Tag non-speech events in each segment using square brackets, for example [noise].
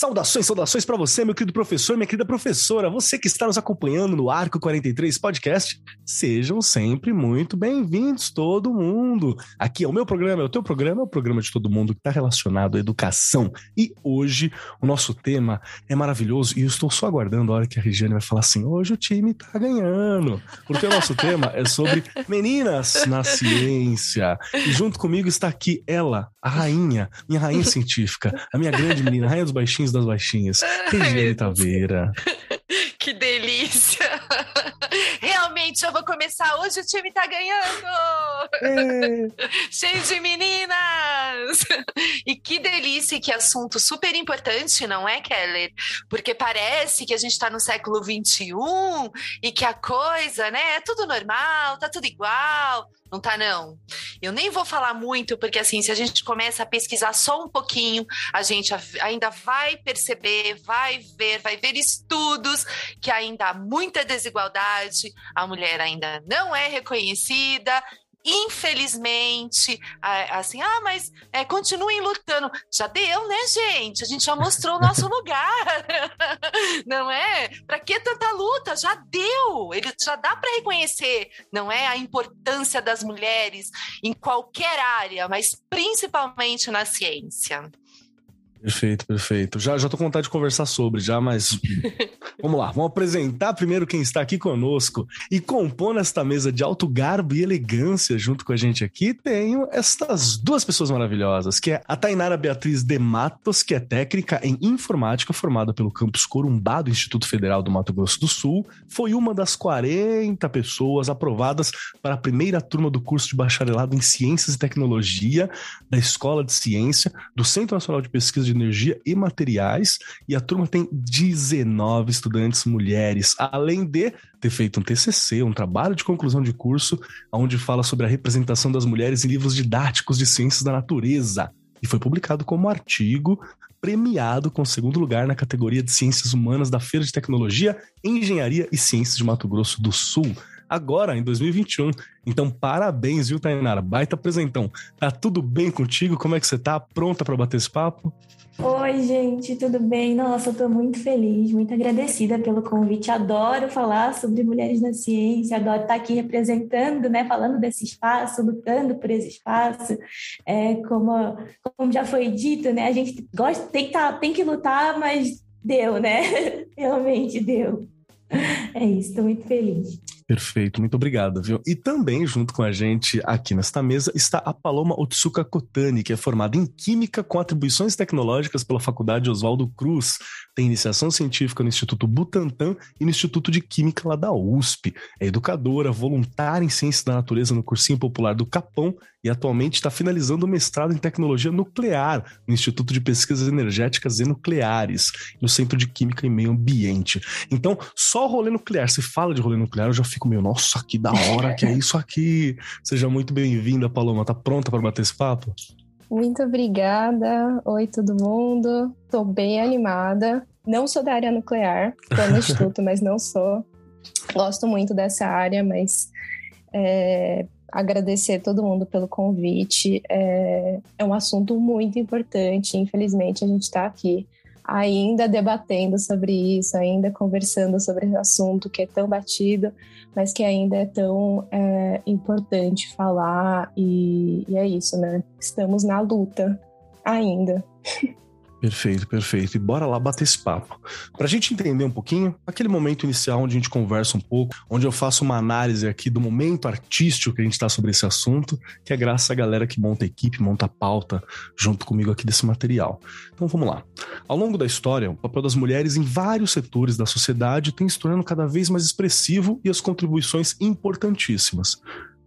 Saudações, saudações para você, meu querido professor, minha querida professora, você que está nos acompanhando no Arco 43 Podcast, sejam sempre muito bem-vindos, todo mundo. Aqui é o meu programa, é o teu programa, é o programa de todo mundo que está relacionado à educação. E hoje o nosso tema é maravilhoso e eu estou só aguardando a hora que a Regiane vai falar assim: hoje o time está ganhando. Porque o nosso tema é sobre meninas na ciência. E junto comigo está aqui ela, a rainha, minha rainha científica, a minha grande menina, a rainha dos baixinhos das baixinhas. Regiane Taveira. [laughs] Que delícia! [laughs] Realmente, eu vou começar hoje, o time tá ganhando! É. [laughs] Cheio de meninas! E que delícia, que assunto super importante, não é, Keller? Porque parece que a gente tá no século XXI e que a coisa, né, é tudo normal, tá tudo igual. Não tá, não. Eu nem vou falar muito, porque assim, se a gente começa a pesquisar só um pouquinho, a gente ainda vai perceber, vai ver, vai ver estudos que ainda há muita desigualdade, a mulher ainda não é reconhecida, infelizmente, assim, ah, mas é, continuem lutando. Já deu, né, gente? A gente já mostrou o [laughs] nosso lugar, não é? Para que tanta luta? Já deu. Ele já dá para reconhecer, não é, a importância das mulheres em qualquer área, mas principalmente na ciência. Perfeito, perfeito. Já, já tô com vontade de conversar sobre, já, mas [laughs] vamos lá. Vamos apresentar primeiro quem está aqui conosco e compondo esta mesa de alto garbo e elegância junto com a gente aqui, tenho estas duas pessoas maravilhosas, que é a Tainara Beatriz de Matos, que é técnica em informática formada pelo campus Corumbá do Instituto Federal do Mato Grosso do Sul, foi uma das 40 pessoas aprovadas para a primeira turma do curso de bacharelado em Ciências e Tecnologia da Escola de Ciência do Centro Nacional de Pesquisa de de energia e materiais, e a turma tem 19 estudantes mulheres, além de ter feito um TCC, um trabalho de conclusão de curso, onde fala sobre a representação das mulheres em livros didáticos de ciências da natureza. E foi publicado como artigo premiado com segundo lugar na categoria de Ciências Humanas da Feira de Tecnologia, Engenharia e Ciências de Mato Grosso do Sul agora, em 2021. Então, parabéns, viu, Tainara? Baita apresentão. Tá tudo bem contigo? Como é que você tá? Pronta para bater esse papo? Oi, gente, tudo bem? Nossa, eu tô muito feliz, muito agradecida pelo convite. Adoro falar sobre mulheres na ciência, adoro estar aqui representando, né, falando desse espaço, lutando por esse espaço. É, como, como já foi dito, né, a gente gosta, tem que, tá, tem que lutar, mas deu, né? [laughs] Realmente deu. É isso, estou muito feliz. Perfeito, muito obrigado, viu? E também, junto com a gente aqui nesta mesa, está a Paloma Otsuka Kotani, que é formada em Química com atribuições tecnológicas pela Faculdade Oswaldo Cruz. Tem iniciação científica no Instituto Butantan e no Instituto de Química lá da USP. É educadora, voluntária em Ciências da Natureza no Cursinho Popular do Capão e atualmente está finalizando o mestrado em Tecnologia Nuclear no Instituto de Pesquisas Energéticas e Nucleares, no Centro de Química e Meio Ambiente. Então, só rolê nuclear, se fala de rolê nuclear, eu já fico meio, nossa, que da hora que é isso aqui. Seja muito bem-vinda, Paloma. Tá pronta para bater esse papo? Muito obrigada. Oi, todo mundo. Tô bem animada. Não sou da área nuclear, tô no [laughs] instituto, mas não sou. Gosto muito dessa área, mas é, agradecer todo mundo pelo convite. É, é um assunto muito importante. Infelizmente, a gente está aqui ainda debatendo sobre isso, ainda conversando sobre esse assunto que é tão batido, mas que ainda é tão é, importante falar. E, e é isso, né? Estamos na luta ainda. [laughs] Perfeito, perfeito. E bora lá bater esse papo. Para a gente entender um pouquinho, aquele momento inicial onde a gente conversa um pouco, onde eu faço uma análise aqui do momento artístico que a gente está sobre esse assunto, que é graças à galera que monta a equipe, monta a pauta junto comigo aqui desse material. Então vamos lá. Ao longo da história, o papel das mulheres em vários setores da sociedade tem se tornando cada vez mais expressivo e as contribuições importantíssimas.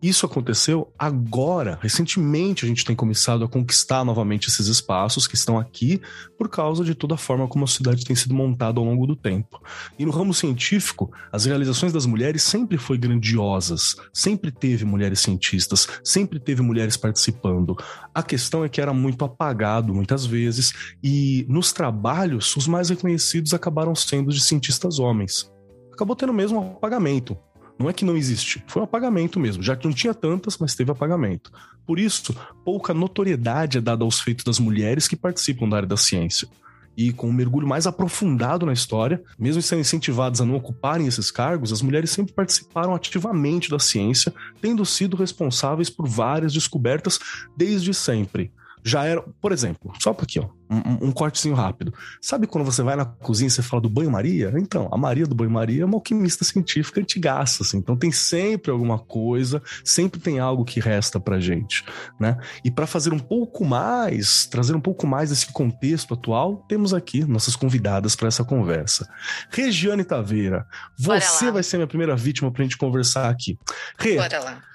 Isso aconteceu agora, recentemente a gente tem começado a conquistar novamente esses espaços que estão aqui por causa de toda a forma como a sociedade tem sido montada ao longo do tempo. E no ramo científico, as realizações das mulheres sempre foi grandiosas, sempre teve mulheres cientistas, sempre teve mulheres participando. A questão é que era muito apagado muitas vezes e nos trabalhos os mais reconhecidos acabaram sendo de cientistas homens. Acabou tendo mesmo um apagamento. Não é que não existe, foi um apagamento mesmo. Já que não tinha tantas, mas teve apagamento. Por isso, pouca notoriedade é dada aos feitos das mulheres que participam da área da ciência. E com um mergulho mais aprofundado na história, mesmo sendo incentivadas a não ocuparem esses cargos, as mulheres sempre participaram ativamente da ciência, tendo sido responsáveis por várias descobertas desde sempre já era, por exemplo, só para aqui, ó, um, um, cortezinho rápido. Sabe quando você vai na cozinha e você fala do banho-maria? Então, a Maria do banho-maria é uma alquimista científica antigaça, assim. Então tem sempre alguma coisa, sempre tem algo que resta pra gente, né? E para fazer um pouco mais, trazer um pouco mais desse contexto atual, temos aqui nossas convidadas para essa conversa. Regiane Taveira, você vai ser minha primeira vítima pra gente conversar aqui. Rê, Bora lá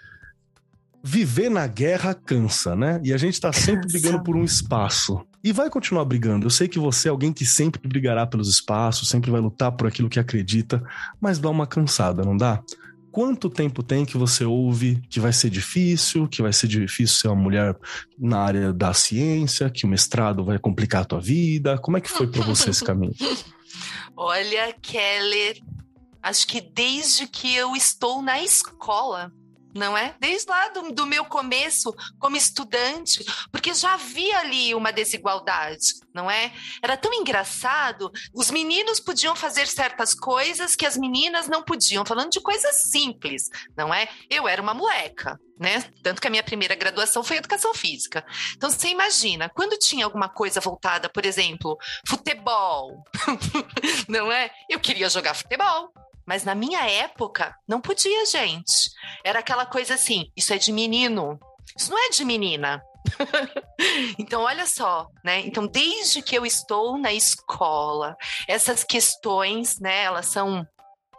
viver na guerra cansa, né? E a gente tá sempre cansa. brigando por um espaço. E vai continuar brigando. Eu sei que você é alguém que sempre brigará pelos espaços, sempre vai lutar por aquilo que acredita, mas dá uma cansada, não dá? Quanto tempo tem que você ouve que vai ser difícil, que vai ser difícil ser uma mulher na área da ciência, que o mestrado vai complicar a tua vida? Como é que foi para você esse caminho? [laughs] Olha, Keller, acho que desde que eu estou na escola, não é? Desde lá do, do, meu começo como estudante, porque já havia ali uma desigualdade, não é? Era tão engraçado, os meninos podiam fazer certas coisas que as meninas não podiam, falando de coisas simples, não é? Eu era uma moleca, né? Tanto que a minha primeira graduação foi educação física. Então você imagina, quando tinha alguma coisa voltada, por exemplo, futebol, [laughs] não é? Eu queria jogar futebol. Mas na minha época, não podia, gente. Era aquela coisa assim: isso é de menino, isso não é de menina. [laughs] então, olha só, né? Então, desde que eu estou na escola, essas questões, né, elas são.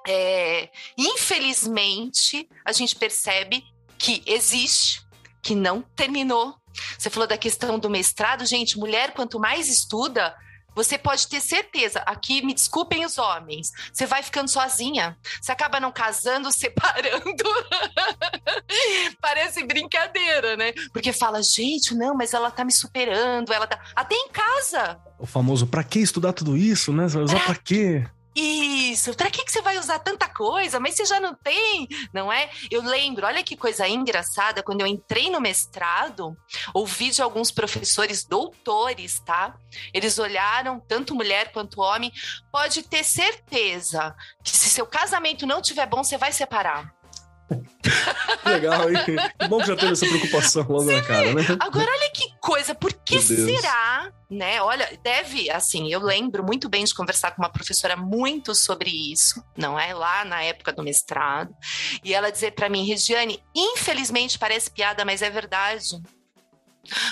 É, infelizmente, a gente percebe que existe, que não terminou. Você falou da questão do mestrado, gente, mulher, quanto mais estuda, você pode ter certeza, aqui me desculpem os homens, você vai ficando sozinha, você acaba não casando, [laughs] separando. Parece brincadeira, né? Porque fala, gente, não, mas ela tá me superando, ela tá. Até em casa. O famoso, pra que estudar tudo isso, né? Você vai usar pra, pra quê? Isso, para que, que você vai usar tanta coisa? Mas você já não tem, não é? Eu lembro, olha que coisa engraçada, quando eu entrei no mestrado, ouvi de alguns professores doutores, tá? Eles olharam, tanto mulher quanto homem, pode ter certeza que se seu casamento não tiver bom, você vai separar. [laughs] Legal, hein? Que bom que já teve essa preocupação logo Sim. na cara, né? Agora, olha que coisa, por que será, né? Olha, deve, assim, eu lembro muito bem de conversar com uma professora muito sobre isso, não é? Lá na época do mestrado. E ela dizer para mim, Regiane, infelizmente parece piada, mas é verdade.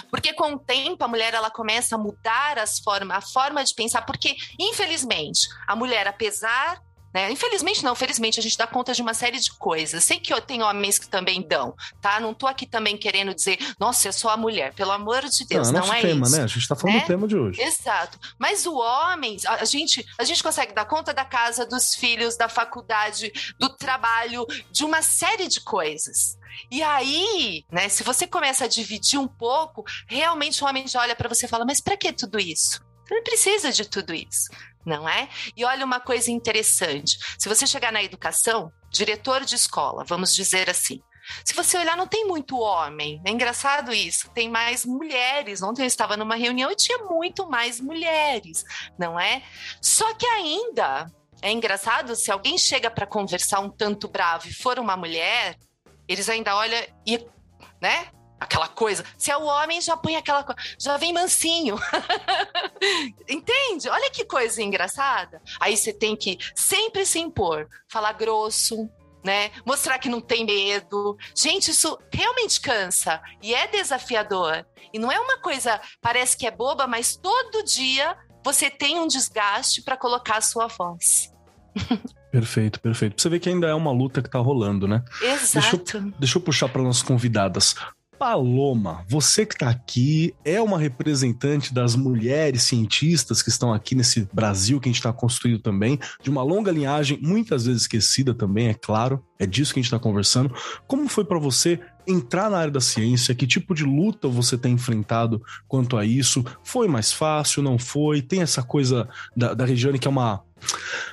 Porque com o tempo a mulher ela começa a mudar as formas, a forma de pensar, porque infelizmente a mulher, apesar né? Infelizmente não, felizmente a gente dá conta de uma série de coisas. Sei que tem homens que também dão, tá? Não tô aqui também querendo dizer, nossa, eu sou a mulher, pelo amor de Deus, não, é não é tema, isso. Né? A gente tá falando né? do tema de hoje. Exato. Mas o homem, a gente, a gente consegue dar conta da casa, dos filhos, da faculdade, do trabalho, de uma série de coisas. E aí, né, se você começa a dividir um pouco, realmente o homem já olha para você e fala: "Mas para que tudo isso?" Você não precisa de tudo isso não é? E olha uma coisa interessante: se você chegar na educação, diretor de escola, vamos dizer assim. Se você olhar, não tem muito homem. É engraçado isso. Tem mais mulheres. Ontem eu estava numa reunião e tinha muito mais mulheres, não é? Só que ainda é engraçado se alguém chega para conversar um tanto bravo e for uma mulher, eles ainda olham e, né? Aquela coisa. Se é o homem, já põe aquela coisa, já vem mansinho. [laughs] Entende? Olha que coisa engraçada. Aí você tem que sempre se impor, falar grosso, né? Mostrar que não tem medo. Gente, isso realmente cansa e é desafiador. E não é uma coisa, parece que é boba, mas todo dia você tem um desgaste para colocar a sua voz. Perfeito, perfeito. Você vê que ainda é uma luta que tá rolando, né? Exato. Deixa eu, deixa eu puxar para nossas convidadas. Paloma, você que está aqui é uma representante das mulheres cientistas que estão aqui nesse Brasil que a gente está construindo também, de uma longa linhagem, muitas vezes esquecida também, é claro, é disso que a gente está conversando. Como foi para você entrar na área da ciência? Que tipo de luta você tem enfrentado quanto a isso? Foi mais fácil? Não foi? Tem essa coisa da, da Regiane que é uma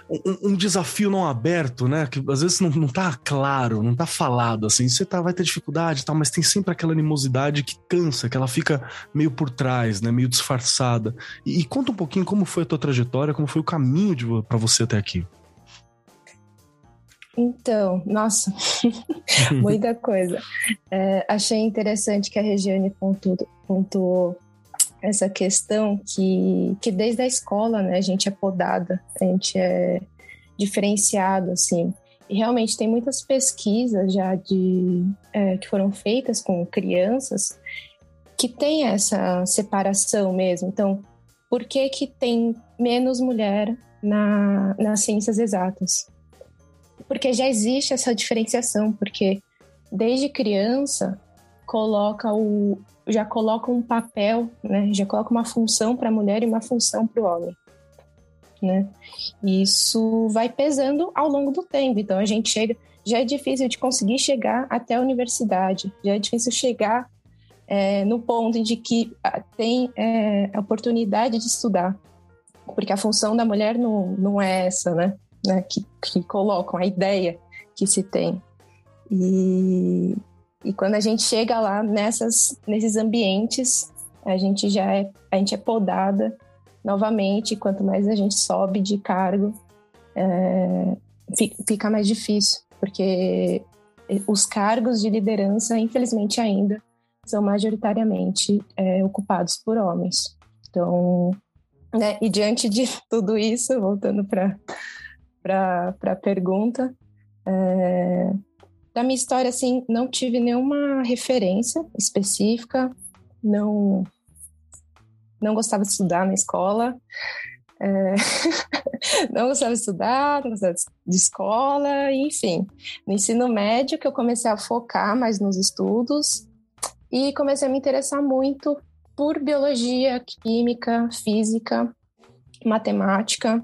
um, um, desafio não aberto, né? Que às vezes não, não tá claro, não tá falado, assim. Você tá, vai ter dificuldade e tal, mas tem sempre aquela animosidade que cansa, que ela fica meio por trás, né? Meio disfarçada. E, e conta um pouquinho como foi a tua trajetória, como foi o caminho para você até aqui. Então, nossa, [laughs] muita coisa. É, achei interessante que a Regiane pontuou, pontuou essa questão que, que desde a escola, né, a gente é podada, a gente é diferenciado, assim. E realmente tem muitas pesquisas já de é, que foram feitas com crianças que tem essa separação mesmo. Então, por que que tem menos mulher na, nas ciências exatas? Porque já existe essa diferenciação, porque desde criança coloca o, já coloca um papel, né? Já coloca uma função para a mulher e uma função para o homem, né? E isso vai pesando ao longo do tempo. Então a gente chega, já é difícil de conseguir chegar até a universidade, já é difícil chegar é, no ponto de que ah, tem é, a oportunidade de estudar, porque a função da mulher não, não é essa, né? né? Que, que colocam a ideia que se tem. E, e quando a gente chega lá nessas, nesses ambientes, a gente já é, a gente é podada novamente. Quanto mais a gente sobe de cargo, é, fica mais difícil, porque os cargos de liderança, infelizmente ainda, são majoritariamente é, ocupados por homens. Então, né, e diante de [laughs] tudo isso, voltando para a pergunta, é, da minha história, assim, não tive nenhuma referência específica, não não gostava de estudar na escola, é, [laughs] não gostava de estudar, não gostava de escola, enfim. No ensino médio que eu comecei a focar mais nos estudos e comecei a me interessar muito por biologia, química, física, matemática.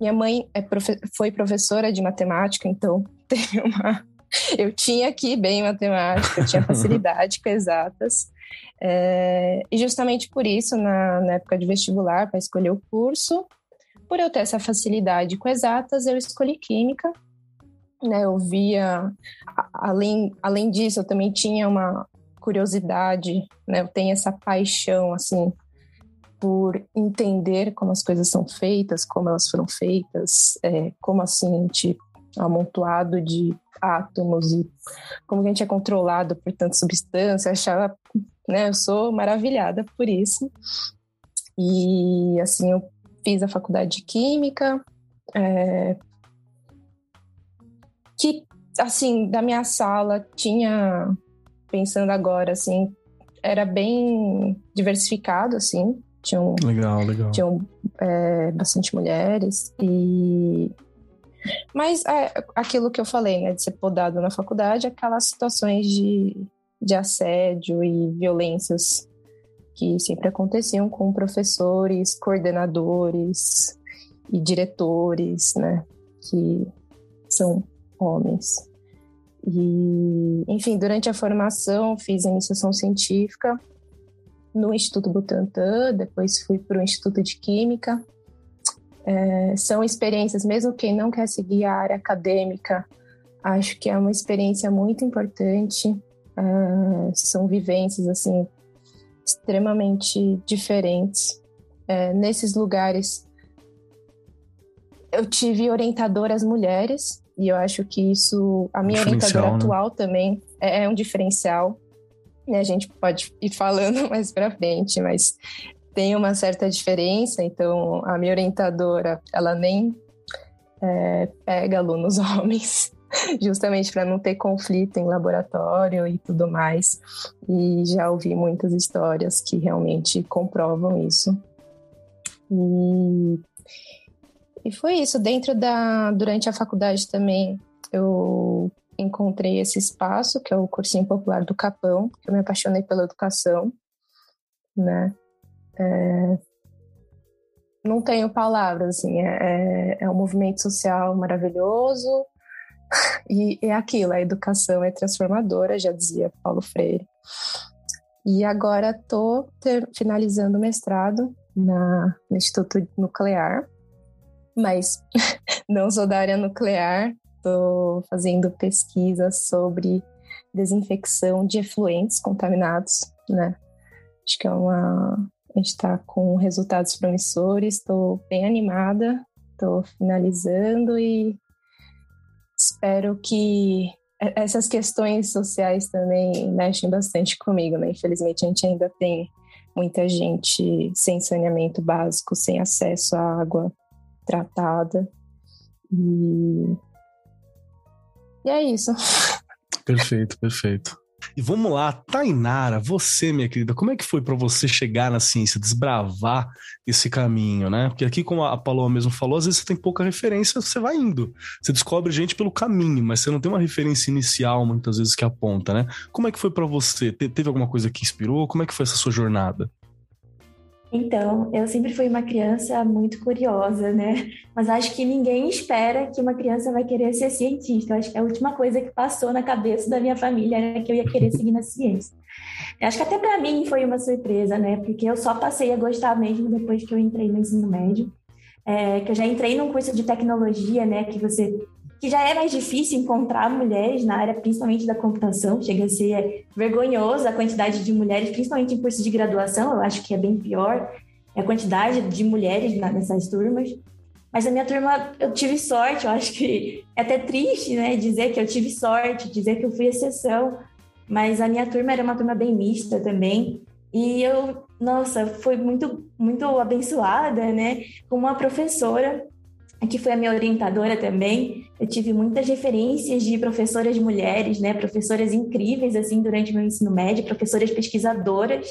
Minha mãe é profe foi professora de matemática, então [laughs] tem uma [laughs] eu tinha aqui bem matemática, eu tinha facilidade com exatas. É, e justamente por isso, na, na época de vestibular, para escolher o curso, por eu ter essa facilidade com exatas, eu escolhi química. Né, eu via, além, além disso, eu também tinha uma curiosidade, né, eu tenho essa paixão, assim, por entender como as coisas são feitas, como elas foram feitas, é, como assim, tipo, amontoado de átomos e como a gente é controlado por tanta substância, achava, né, eu sou maravilhada por isso. E assim, eu fiz a faculdade de Química, é, que, assim, da minha sala tinha, pensando agora, assim, era bem diversificado, assim, tinham, legal, legal. tinham é, bastante mulheres e mas é, aquilo que eu falei, né, de ser podado na faculdade, aquelas situações de, de assédio e violências que sempre aconteciam com professores, coordenadores e diretores, né, que são homens. E, enfim, durante a formação fiz iniciação científica no Instituto Butantan, depois fui para o Instituto de Química, é, são experiências, mesmo quem não quer seguir a área acadêmica, acho que é uma experiência muito importante. É, são vivências assim extremamente diferentes. É, nesses lugares, eu tive orientadoras mulheres e eu acho que isso, a minha orientadora né? atual também é, é um diferencial. Né? A gente pode ir falando [laughs] mais para frente, mas tem uma certa diferença, então a minha orientadora, ela nem é, pega alunos [laughs] homens, justamente para não ter conflito em laboratório e tudo mais. E já ouvi muitas histórias que realmente comprovam isso. E, e foi isso. Dentro da. Durante a faculdade também, eu encontrei esse espaço, que é o cursinho popular do Capão, que eu me apaixonei pela educação, né? É, não tenho palavras, assim, é, é, é um movimento social maravilhoso [laughs] e é aquilo, a educação é transformadora, já dizia Paulo Freire. E agora estou finalizando o mestrado na, no Instituto Nuclear, mas [laughs] não sou da área nuclear, estou fazendo pesquisa sobre desinfecção de efluentes contaminados, né? Acho que é uma. A gente está com resultados promissores, estou bem animada, estou finalizando e espero que essas questões sociais também mexem bastante comigo, né? Infelizmente a gente ainda tem muita gente sem saneamento básico, sem acesso à água tratada. E, e é isso. Perfeito, perfeito. E vamos lá, Tainara, você, minha querida, como é que foi para você chegar na ciência, desbravar esse caminho, né? Porque aqui, como a Paloma mesmo falou, às vezes você tem pouca referência, você vai indo. Você descobre gente pelo caminho, mas você não tem uma referência inicial, muitas vezes, que aponta, né? Como é que foi para você? Te teve alguma coisa que inspirou? Como é que foi essa sua jornada? Então, eu sempre fui uma criança muito curiosa, né? Mas acho que ninguém espera que uma criança vai querer ser cientista. Eu acho que a última coisa que passou na cabeça da minha família era que eu ia querer seguir na ciência. Eu acho que até para mim foi uma surpresa, né? Porque eu só passei a gostar mesmo depois que eu entrei no ensino médio. É, que eu já entrei num curso de tecnologia, né? Que você que já é mais difícil encontrar mulheres na área, principalmente da computação. Chega a ser vergonhoso a quantidade de mulheres, principalmente em curso de graduação, eu acho que é bem pior a quantidade de mulheres nessas turmas. Mas a minha turma, eu tive sorte, eu acho que é até triste, né, dizer que eu tive sorte, dizer que eu fui exceção, mas a minha turma era uma turma bem mista também. E eu, nossa, fui muito, muito abençoada, né, com uma professora que foi a minha orientadora também. Eu tive muitas referências de professoras mulheres, né, professoras incríveis assim durante meu ensino médio, professoras pesquisadoras.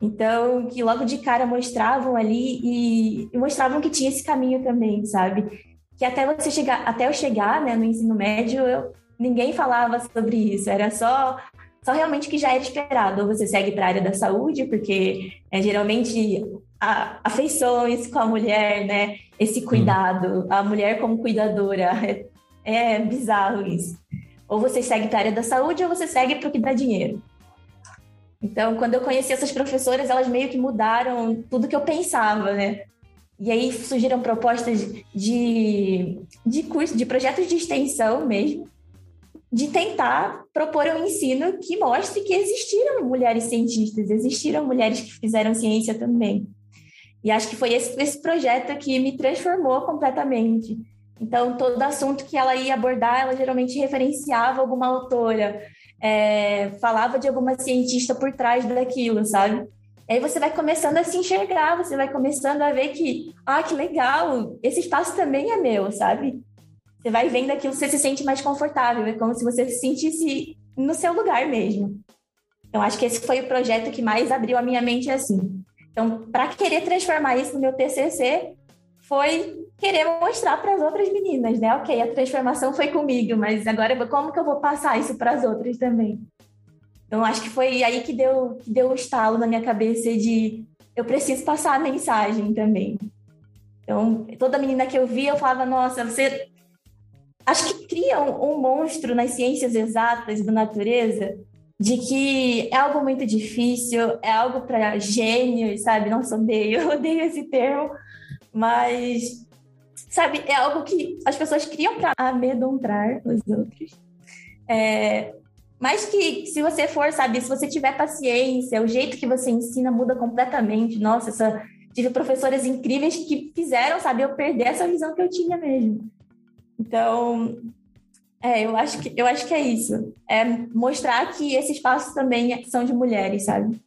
Então, que logo de cara mostravam ali e, e mostravam que tinha esse caminho também, sabe? Que até você chegar, até eu chegar, né, no ensino médio, eu, ninguém falava sobre isso, era só só realmente que já era esperado. Ou você segue para a área da saúde, porque é, geralmente a, afeições com a mulher, né? Esse cuidado, a mulher como cuidadora. É, [laughs] é bizarro isso. Ou você segue para a área da saúde ou você segue para o que dá dinheiro. Então, quando eu conheci essas professoras, elas meio que mudaram tudo que eu pensava, né? E aí surgiram propostas de, de curso, de projetos de extensão mesmo, de tentar propor um ensino que mostre que existiram mulheres cientistas, existiram mulheres que fizeram ciência também. E acho que foi esse, esse projeto que me transformou completamente. Então, todo assunto que ela ia abordar, ela geralmente referenciava alguma autora, é, falava de alguma cientista por trás daquilo, sabe? Aí você vai começando a se enxergar, você vai começando a ver que, ah, que legal, esse espaço também é meu, sabe? Você vai vendo aquilo, você se sente mais confortável, é como se você se sentisse no seu lugar mesmo. Então, acho que esse foi o projeto que mais abriu a minha mente assim. Então, para querer transformar isso no meu TCC, foi querer mostrar para as outras meninas, né? Ok, a transformação foi comigo, mas agora como que eu vou passar isso para as outras também? Então, acho que foi aí que deu, que deu um estalo na minha cabeça de eu preciso passar a mensagem também. Então, toda menina que eu via, eu falava, nossa, você. Acho que cria um, um monstro nas ciências exatas da natureza de que é algo muito difícil, é algo para gênios, sabe? Não odeio, [laughs] eu odeio esse termo, mas sabe, é algo que as pessoas criam para amedrontar os outros. É, mas que se você for, sabe, se você tiver paciência, o jeito que você ensina muda completamente. Nossa, essa, tive professoras incríveis que fizeram, sabe, eu perder essa visão que eu tinha mesmo. Então, é, eu acho que eu acho que é isso. É mostrar que esse espaço também são de mulheres, sabe?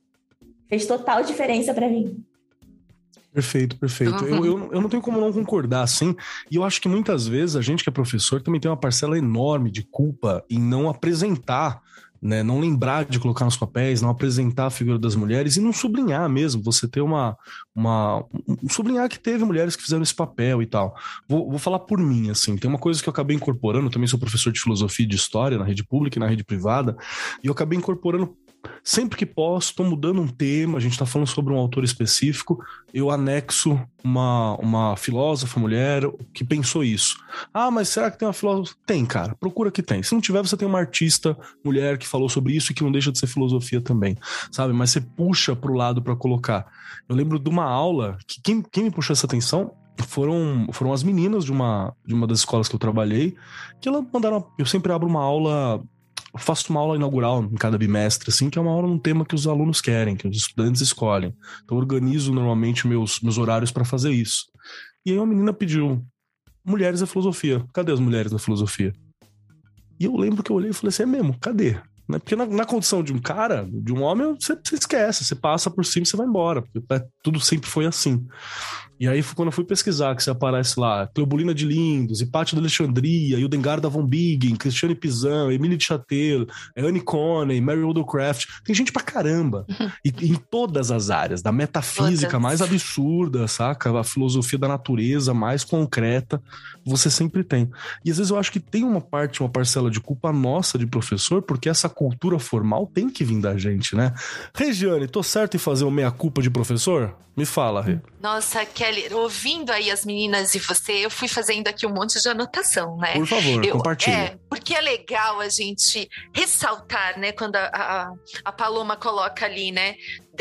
Fez total diferença para mim. Perfeito, perfeito. Uhum. Eu, eu, eu não tenho como não concordar, assim. E eu acho que muitas vezes a gente que é professor também tem uma parcela enorme de culpa em não apresentar né? Não lembrar de colocar nos papéis, não apresentar a figura das mulheres e não sublinhar mesmo. Você ter uma. uma um sublinhar que teve mulheres que fizeram esse papel e tal. Vou, vou falar por mim, assim. Tem uma coisa que eu acabei incorporando, também sou professor de filosofia e de história na rede pública e na rede privada, e eu acabei incorporando Sempre que posso, estou mudando um tema, a gente está falando sobre um autor específico, eu anexo uma, uma filósofa mulher que pensou isso. Ah, mas será que tem uma filósofa? Tem, cara, procura que tem. Se não tiver, você tem uma artista mulher que falou sobre isso e que não deixa de ser filosofia também, sabe? Mas você puxa para o lado para colocar. Eu lembro de uma aula que quem, quem me puxou essa atenção foram, foram as meninas de uma, de uma das escolas que eu trabalhei, que elas mandaram. Eu sempre abro uma aula faço uma aula inaugural em cada bimestre, assim, que é uma aula num tema que os alunos querem, que os estudantes escolhem. Então, eu organizo normalmente meus, meus horários para fazer isso. E aí, uma menina pediu: Mulheres da filosofia. Cadê as mulheres da filosofia? E eu lembro que eu olhei e falei assim: é mesmo, cadê? Né? Porque na, na, condição de um cara, de um homem, você, você esquece, você passa por cima e você vai embora. É, tudo sempre foi assim. E aí, quando eu fui pesquisar, que você aparece lá, Cleobulina de Lindos, Hipátio de Alexandria, Hildengar da Von Bingen, Cristiane Pizan, Emily de Chatel, Anne Coney, Mary Wollstonecraft. Tem gente pra caramba. [laughs] E em todas as áreas, da metafísica mais absurda, saca? A filosofia da natureza mais concreta, você sempre tem. E às vezes eu acho que tem uma parte, uma parcela de culpa nossa de professor, porque essa cultura formal tem que vir da gente, né? Regiane, tô certo em fazer o meia-culpa de professor? Me fala, Rê. Nossa, Kelly, ouvindo aí as meninas e você, eu fui fazendo aqui um monte de anotação, né? Por favor, eu, compartilhe. É, porque é legal a gente ressaltar, né, quando a, a, a Paloma coloca ali, né?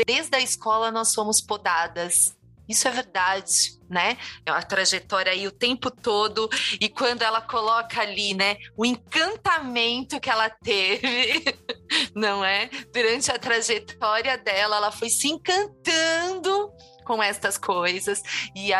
Desde a escola nós somos podadas. Isso é verdade, né? É uma trajetória aí o tempo todo e quando ela coloca ali, né, o encantamento que ela teve, [laughs] não é? Durante a trajetória dela, ela foi se encantando com estas coisas e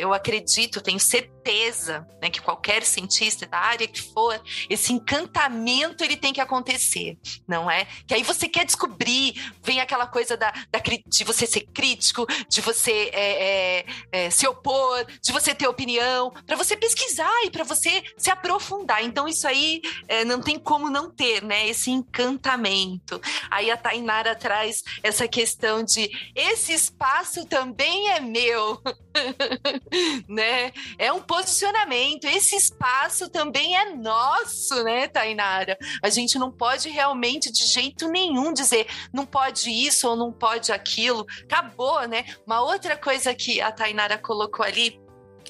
eu acredito, tenho certeza, né, que qualquer cientista da área que for, esse encantamento ele tem que acontecer, não é? Que aí você quer descobrir, vem aquela coisa da, da de você ser crítico, de você é, é, é se opor, de você ter opinião, para você pesquisar e para você se aprofundar. Então isso aí é, não tem como não ter, né? Esse encantamento. Aí a Tainara traz essa questão de esse espaço também também é meu, [laughs] né? É um posicionamento. Esse espaço também é nosso, né, Tainara? A gente não pode realmente de jeito nenhum dizer não pode isso ou não pode aquilo. Acabou, né? Uma outra coisa que a Tainara colocou ali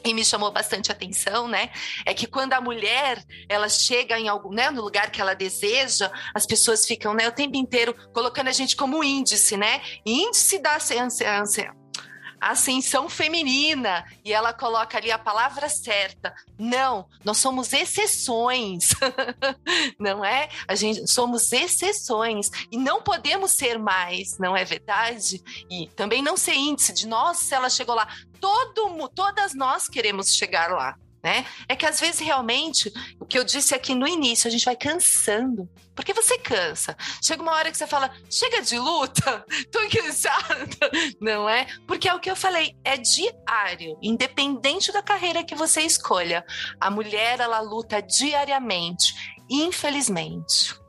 e me chamou bastante atenção, né? É que quando a mulher ela chega em algum, né, no lugar que ela deseja, as pessoas ficam, né, o tempo inteiro colocando a gente como índice, né? Índice da ascensão feminina e ela coloca ali a palavra certa. Não, nós somos exceções. [laughs] não é? A gente somos exceções e não podemos ser mais, não é verdade? E também não ser índice de nossa, ela chegou lá. Todo, todas nós queremos chegar lá né? É que às vezes realmente, o que eu disse aqui no início, a gente vai cansando. Porque você cansa. Chega uma hora que você fala, chega de luta, [laughs] tô cansada. Não é? Porque é o que eu falei, é diário, independente da carreira que você escolha. A mulher, ela luta diariamente, infelizmente.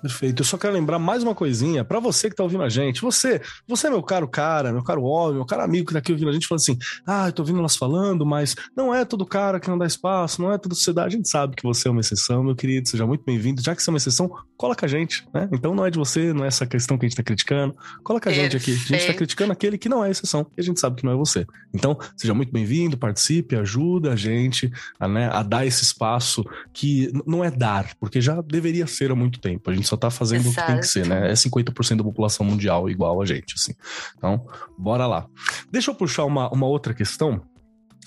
Perfeito. Eu só quero lembrar mais uma coisinha para você que tá ouvindo a gente. Você, você é meu caro cara, meu caro homem, meu caro amigo que tá aqui ouvindo a gente falando assim: "Ah, eu tô ouvindo elas falando, mas não é todo cara que não dá espaço, não é toda sociedade". A gente sabe que você é uma exceção, meu querido, seja muito bem-vindo. Já que você é uma exceção, cola com a gente, né? Então não é de você, não é essa questão que a gente tá criticando. Cola com a gente aqui. A gente tá criticando aquele que não é exceção, e a gente sabe que não é você. Então, seja muito bem-vindo, participe, ajuda a gente a, né, a dar esse espaço que não é dar, porque já deveria ser há muito tempo. A gente só tá fazendo Exato. o que tem que ser, né? É 50% da população mundial igual a gente, assim. Então, bora lá. Deixa eu puxar uma, uma outra questão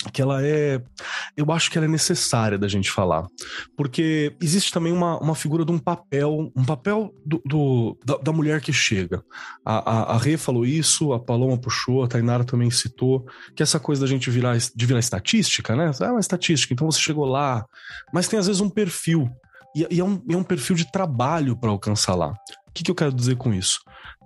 que ela é. Eu acho que ela é necessária da gente falar. Porque existe também uma, uma figura de um papel, um papel do, do da, da, mulher que chega. A, a, a Rê falou isso, a Paloma puxou, a Tainara também citou, que essa coisa da gente virar, de virar estatística, né? É uma estatística, então você chegou lá. Mas tem às vezes um perfil e, e é, um, é um perfil de trabalho para alcançar lá. O que, que eu quero dizer com isso?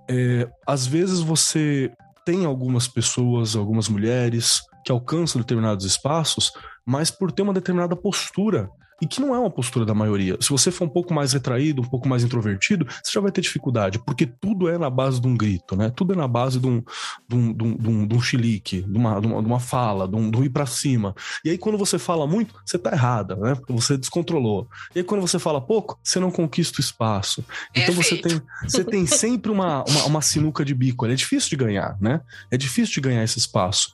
É, às vezes você tem algumas pessoas, algumas mulheres que alcançam determinados espaços, mas por ter uma determinada postura e que não é uma postura da maioria. Se você for um pouco mais retraído, um pouco mais introvertido, você já vai ter dificuldade, porque tudo é na base de um grito, né? Tudo é na base de um, de um, de um, de um, chilique, de uma, de uma, de uma fala, de um, de um ir para cima. E aí, quando você fala muito, você tá errada, né? Porque você descontrolou. E aí, quando você fala pouco, você não conquista o espaço. Então, você tem, você tem sempre uma, uma, uma sinuca de bico. É difícil de ganhar, né? É difícil de ganhar esse espaço.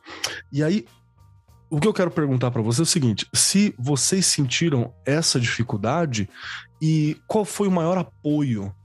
E aí, o que eu quero perguntar para você é o seguinte: se vocês sentiram essa dificuldade e qual foi o maior apoio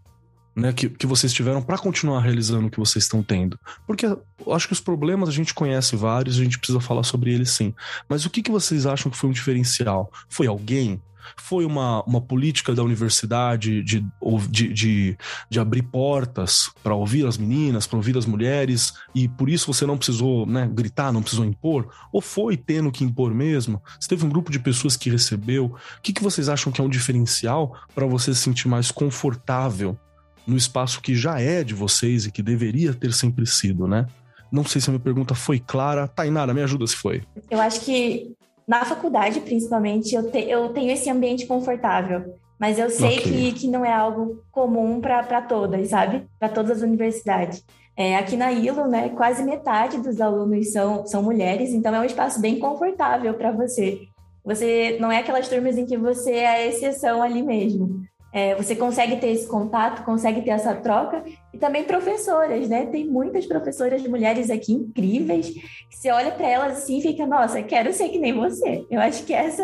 né, que, que vocês tiveram para continuar realizando o que vocês estão tendo? Porque eu acho que os problemas a gente conhece vários, a gente precisa falar sobre eles sim. Mas o que, que vocês acham que foi um diferencial? Foi alguém? Foi uma, uma política da universidade de, de, de, de abrir portas para ouvir as meninas, para ouvir as mulheres, e por isso você não precisou né, gritar, não precisou impor? Ou foi tendo que impor mesmo? Você teve um grupo de pessoas que recebeu? O que, que vocês acham que é um diferencial para você se sentir mais confortável no espaço que já é de vocês e que deveria ter sempre sido, né? Não sei se a minha pergunta foi clara. Tainara, me ajuda se foi. Eu acho que na faculdade, principalmente, eu, te, eu tenho esse ambiente confortável. Mas eu sei okay. que, que não é algo comum para todas, sabe? Para todas as universidades. É, aqui na ILO, né, quase metade dos alunos são, são mulheres, então é um espaço bem confortável para você. Você não é aquelas turmas em que você é a exceção ali mesmo. É, você consegue ter esse contato, consegue ter essa troca, e também professoras, né? Tem muitas professoras mulheres aqui incríveis, que você olha para elas assim e fica, nossa, quero ser que nem você. Eu acho que essa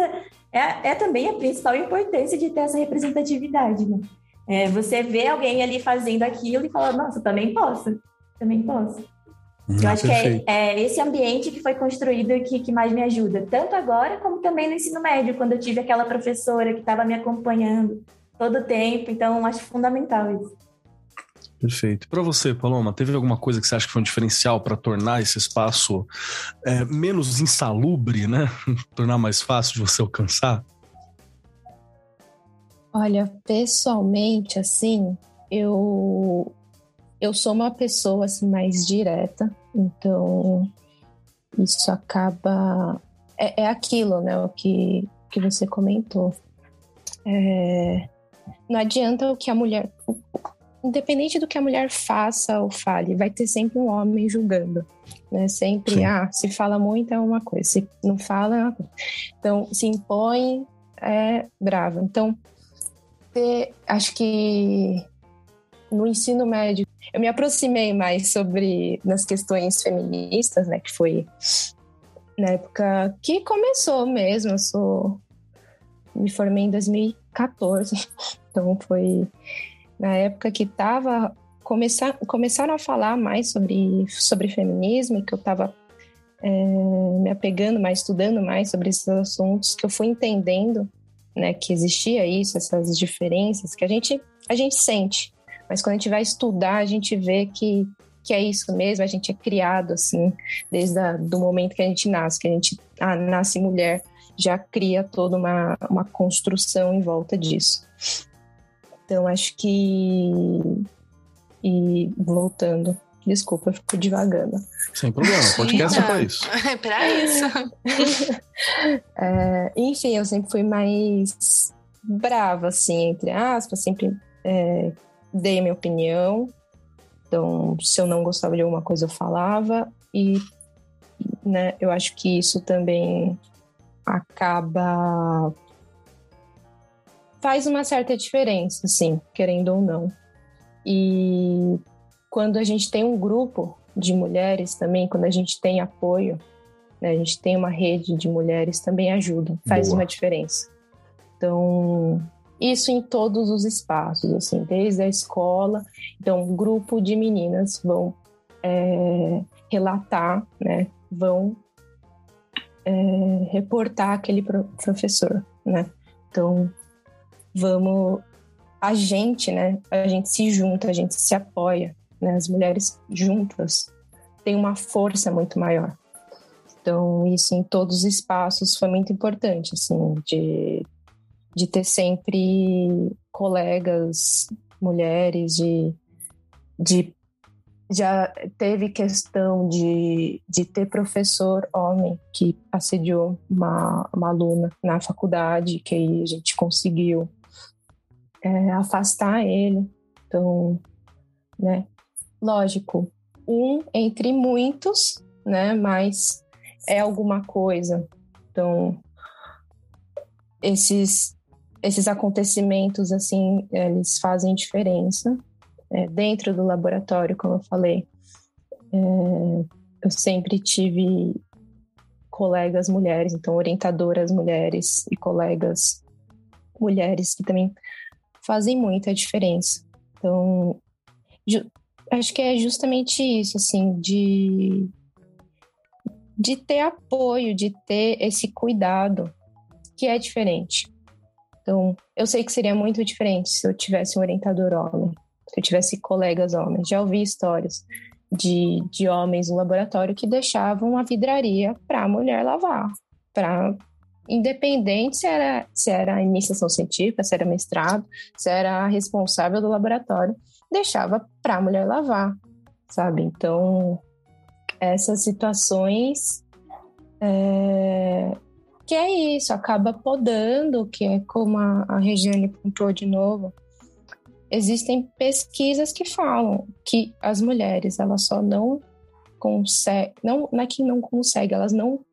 é, é também a principal importância de ter essa representatividade, né? É, você vê alguém ali fazendo aquilo e fala, nossa, também posso, também posso. Eu acho perfeito. que é, é, esse ambiente que foi construído que, que mais me ajuda, tanto agora como também no ensino médio, quando eu tive aquela professora que estava me acompanhando, todo o tempo. Então, acho fundamental isso. Perfeito. Para você, Paloma, teve alguma coisa que você acha que foi um diferencial para tornar esse espaço é, menos insalubre, né? [laughs] tornar mais fácil de você alcançar? Olha, pessoalmente, assim, eu eu sou uma pessoa assim mais direta, então isso acaba é, é aquilo, né? O que que você comentou. É, não adianta o que a mulher. Independente do que a mulher faça ou fale, vai ter sempre um homem julgando. Né? Sempre, Sim. ah, se fala muito é uma coisa, se não fala é uma coisa. Então, se impõe, é brava. Então, ter, acho que no ensino médio, eu me aproximei mais sobre nas questões feministas, né, que foi na época que começou mesmo, eu sou me formei em 2014. Então foi na época que estava começar, começaram a falar mais sobre, sobre feminismo, que eu estava é, me apegando mais, estudando mais sobre esses assuntos, que eu fui entendendo né, que existia isso, essas diferenças, que a gente, a gente sente, mas quando a gente vai estudar, a gente vê que, que é isso mesmo, a gente é criado assim, desde o momento que a gente nasce, que a gente nasce mulher, já cria toda uma, uma construção em volta disso. Então, acho que. E voltando, desculpa, eu fico devagando. Sem problema, podcast é para isso. É para isso. [laughs] é, enfim, eu sempre fui mais brava, assim, entre aspas, sempre é, dei minha opinião. Então, se eu não gostava de alguma coisa, eu falava. E né, eu acho que isso também acaba faz uma certa diferença, sim, querendo ou não. E quando a gente tem um grupo de mulheres também, quando a gente tem apoio, né, a gente tem uma rede de mulheres, também ajuda, faz Boa. uma diferença. Então, isso em todos os espaços, assim, desde a escola. Então, um grupo de meninas vão é, relatar, né, vão é, reportar aquele professor, né? Então, vamos a gente, né? A gente se junta, a gente se apoia, né? As mulheres juntas têm uma força muito maior. Então, isso em todos os espaços foi muito importante, assim, de, de ter sempre colegas, mulheres, de, de já teve questão de, de ter professor homem que assediou uma, uma aluna na faculdade, que aí a gente conseguiu é, afastar ele. Então, né? Lógico, um entre muitos, né? Mas é alguma coisa. Então, esses esses acontecimentos assim, eles fazem diferença é, dentro do laboratório, como eu falei. É, eu sempre tive colegas mulheres, então orientadoras mulheres e colegas mulheres que também fazem muita diferença. Então, acho que é justamente isso, assim, de, de ter apoio, de ter esse cuidado, que é diferente. Então, eu sei que seria muito diferente se eu tivesse um orientador homem, se eu tivesse colegas homens. Já ouvi histórias de, de homens no laboratório que deixavam a vidraria para a mulher lavar, para independente se era, se era iniciação científica, se era mestrado, se era responsável do laboratório, deixava para a mulher lavar, sabe? Então, essas situações é, que é isso, acaba podando, que é como a, a Regiane pontuou de novo. Existem pesquisas que falam que as mulheres, elas só não conseguem, não, não é que não conseguem, elas não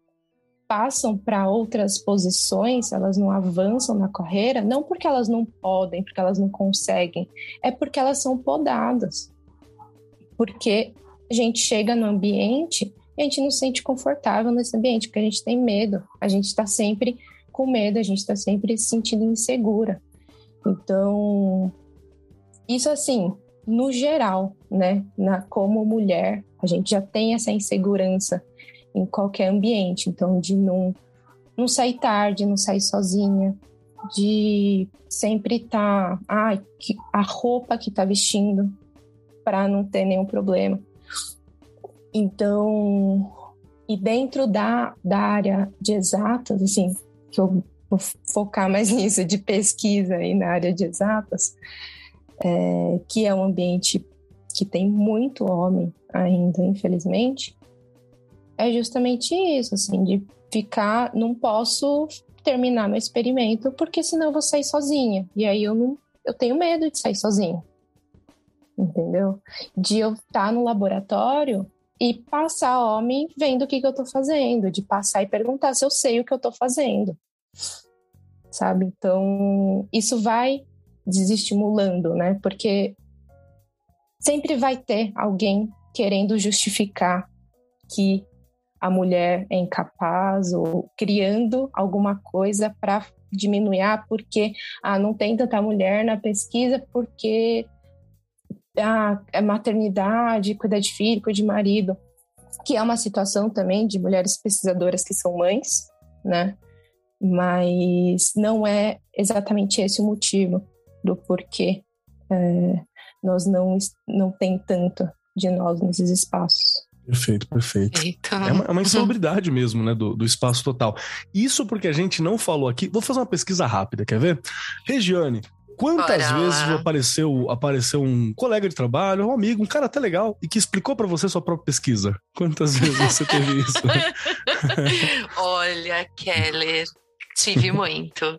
passam para outras posições, elas não avançam na carreira, não porque elas não podem, porque elas não conseguem, é porque elas são podadas. Porque a gente chega no ambiente e a gente não se sente confortável nesse ambiente, porque a gente tem medo, a gente está sempre com medo, a gente está sempre se sentindo insegura. Então, isso assim, no geral, né, na, como mulher, a gente já tem essa insegurança em qualquer ambiente. Então, de não, não sair tarde, não sair sozinha, de sempre estar, tá, ah, a roupa que está vestindo para não ter nenhum problema. Então, e dentro da, da área de exatas, assim, que eu vou focar mais [laughs] nisso, de pesquisa aí na área de exatas, é, que é um ambiente que tem muito homem ainda, infelizmente, é justamente isso, assim, de ficar, não posso terminar meu experimento porque senão eu vou sair sozinha. E aí eu não, eu tenho medo de sair sozinha. Entendeu? De eu estar no laboratório e passar homem vendo o que, que eu tô fazendo, de passar e perguntar se eu sei o que eu tô fazendo. Sabe? Então, isso vai desestimulando, né? Porque sempre vai ter alguém querendo justificar que a mulher é incapaz ou criando alguma coisa para diminuir, ah, porque ah, não tem tanta mulher na pesquisa porque ah, é maternidade, cuidar de filho, cuidar de marido, que é uma situação também de mulheres pesquisadoras que são mães, né? Mas não é exatamente esse o motivo do porquê é, nós não, não tem tanto de nós nesses espaços. Perfeito, perfeito. É uma, é uma [laughs] insalubridade mesmo, né, do, do espaço total. Isso porque a gente não falou aqui. Vou fazer uma pesquisa rápida, quer ver? Regiane, Quantas Bora vezes lá. apareceu, apareceu um colega de trabalho, um amigo, um cara até legal, e que explicou para você sua própria pesquisa? Quantas vezes você teve isso? [laughs] Olha, Keller, tive muito.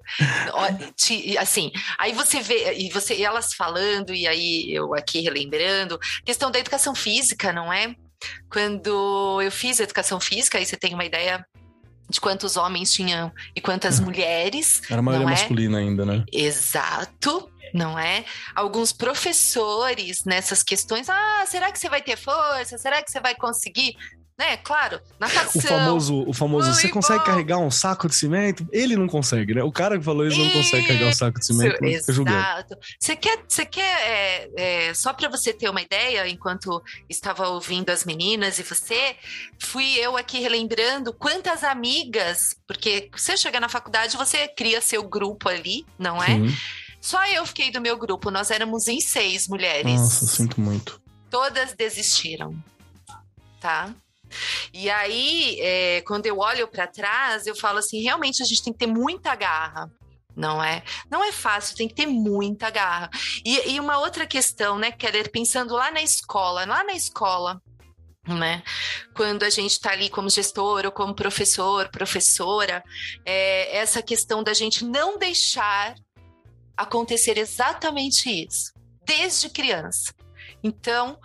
Assim, aí você vê, e você e elas falando, e aí eu aqui relembrando, questão da educação física, não é? Quando eu fiz educação física, aí você tem uma ideia de quantos homens tinham e quantas mulheres. Era a maioria é? masculina ainda, né? Exato não é? Alguns professores nessas questões, ah, será que você vai ter força? Será que você vai conseguir? Né? Claro, natação. O famoso, o famoso você consegue carregar um saco de cimento? Ele não consegue, né? O cara que falou isso, isso não consegue carregar um saco de cimento. Exato. Você quer, você quer é, é, só para você ter uma ideia, enquanto estava ouvindo as meninas e você, fui eu aqui relembrando quantas amigas, porque você chega na faculdade, você cria seu grupo ali, não é? Sim. Só eu fiquei do meu grupo, nós éramos em seis mulheres. Nossa, sinto muito. Todas desistiram, tá? E aí, é, quando eu olho para trás, eu falo assim: realmente a gente tem que ter muita garra não é? Não é fácil, tem que ter muita garra. E, e uma outra questão, né, Keller, pensando lá na escola, lá na escola, né? Quando a gente está ali como gestor ou como professor, professora, é, essa questão da gente não deixar acontecer exatamente isso, desde criança. Então,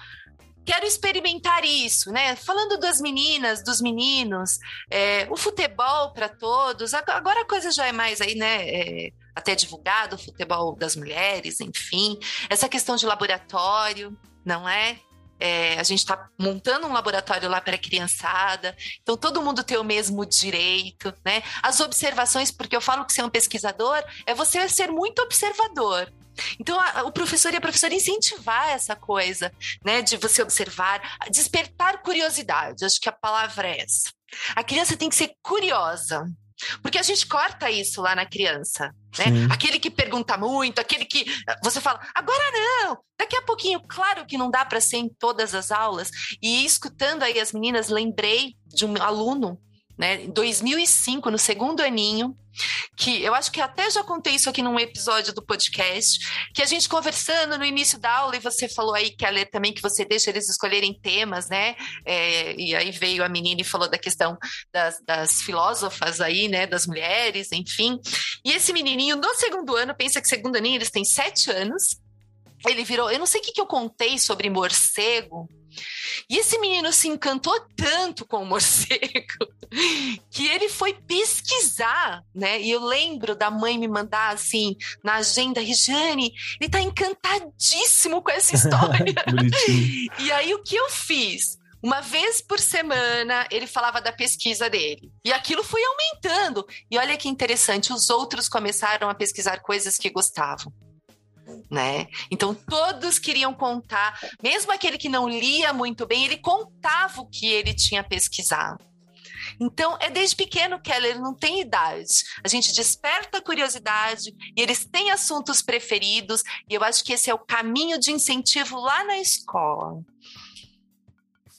quero experimentar isso, né? Falando das meninas, dos meninos, é, o futebol para todos, agora a coisa já é mais aí, né? É, até divulgado, o futebol das mulheres, enfim, essa questão de laboratório, não é? É, a gente está montando um laboratório lá para a criançada, então todo mundo tem o mesmo direito, né? As observações, porque eu falo que ser um pesquisador é você ser muito observador. Então, a, o professor e a professora incentivar essa coisa, né, de você observar, despertar curiosidade. Acho que a palavra é essa. A criança tem que ser curiosa, porque a gente corta isso lá na criança, né? Aquele que pergunta muito, aquele que você fala, agora não, daqui a pouquinho. Claro que não dá para ser em todas as aulas. E escutando aí as meninas, lembrei de um aluno né, em 2005, no segundo aninho, que eu acho que até já contei isso aqui num episódio do podcast, que a gente conversando no início da aula, e você falou aí, que ler também que você deixa eles escolherem temas, né? É, e aí veio a menina e falou da questão das, das filósofas aí, né? Das mulheres, enfim. E esse menininho, no segundo ano, pensa que segundo aninho, eles têm sete anos, ele virou, eu não sei o que, que eu contei sobre morcego, e esse menino se encantou tanto com o morcego [laughs] que ele foi pesquisar, né? E eu lembro da mãe me mandar assim na agenda, Regiane, ele tá encantadíssimo com essa [laughs] história. [laughs] e aí o que eu fiz? Uma vez por semana ele falava da pesquisa dele. E aquilo foi aumentando. E olha que interessante, os outros começaram a pesquisar coisas que gostavam né? Então todos queriam contar, mesmo aquele que não lia muito bem, ele contava o que ele tinha pesquisado. Então, é desde pequeno, Keller, não tem idade. A gente desperta a curiosidade e eles têm assuntos preferidos, e eu acho que esse é o caminho de incentivo lá na escola.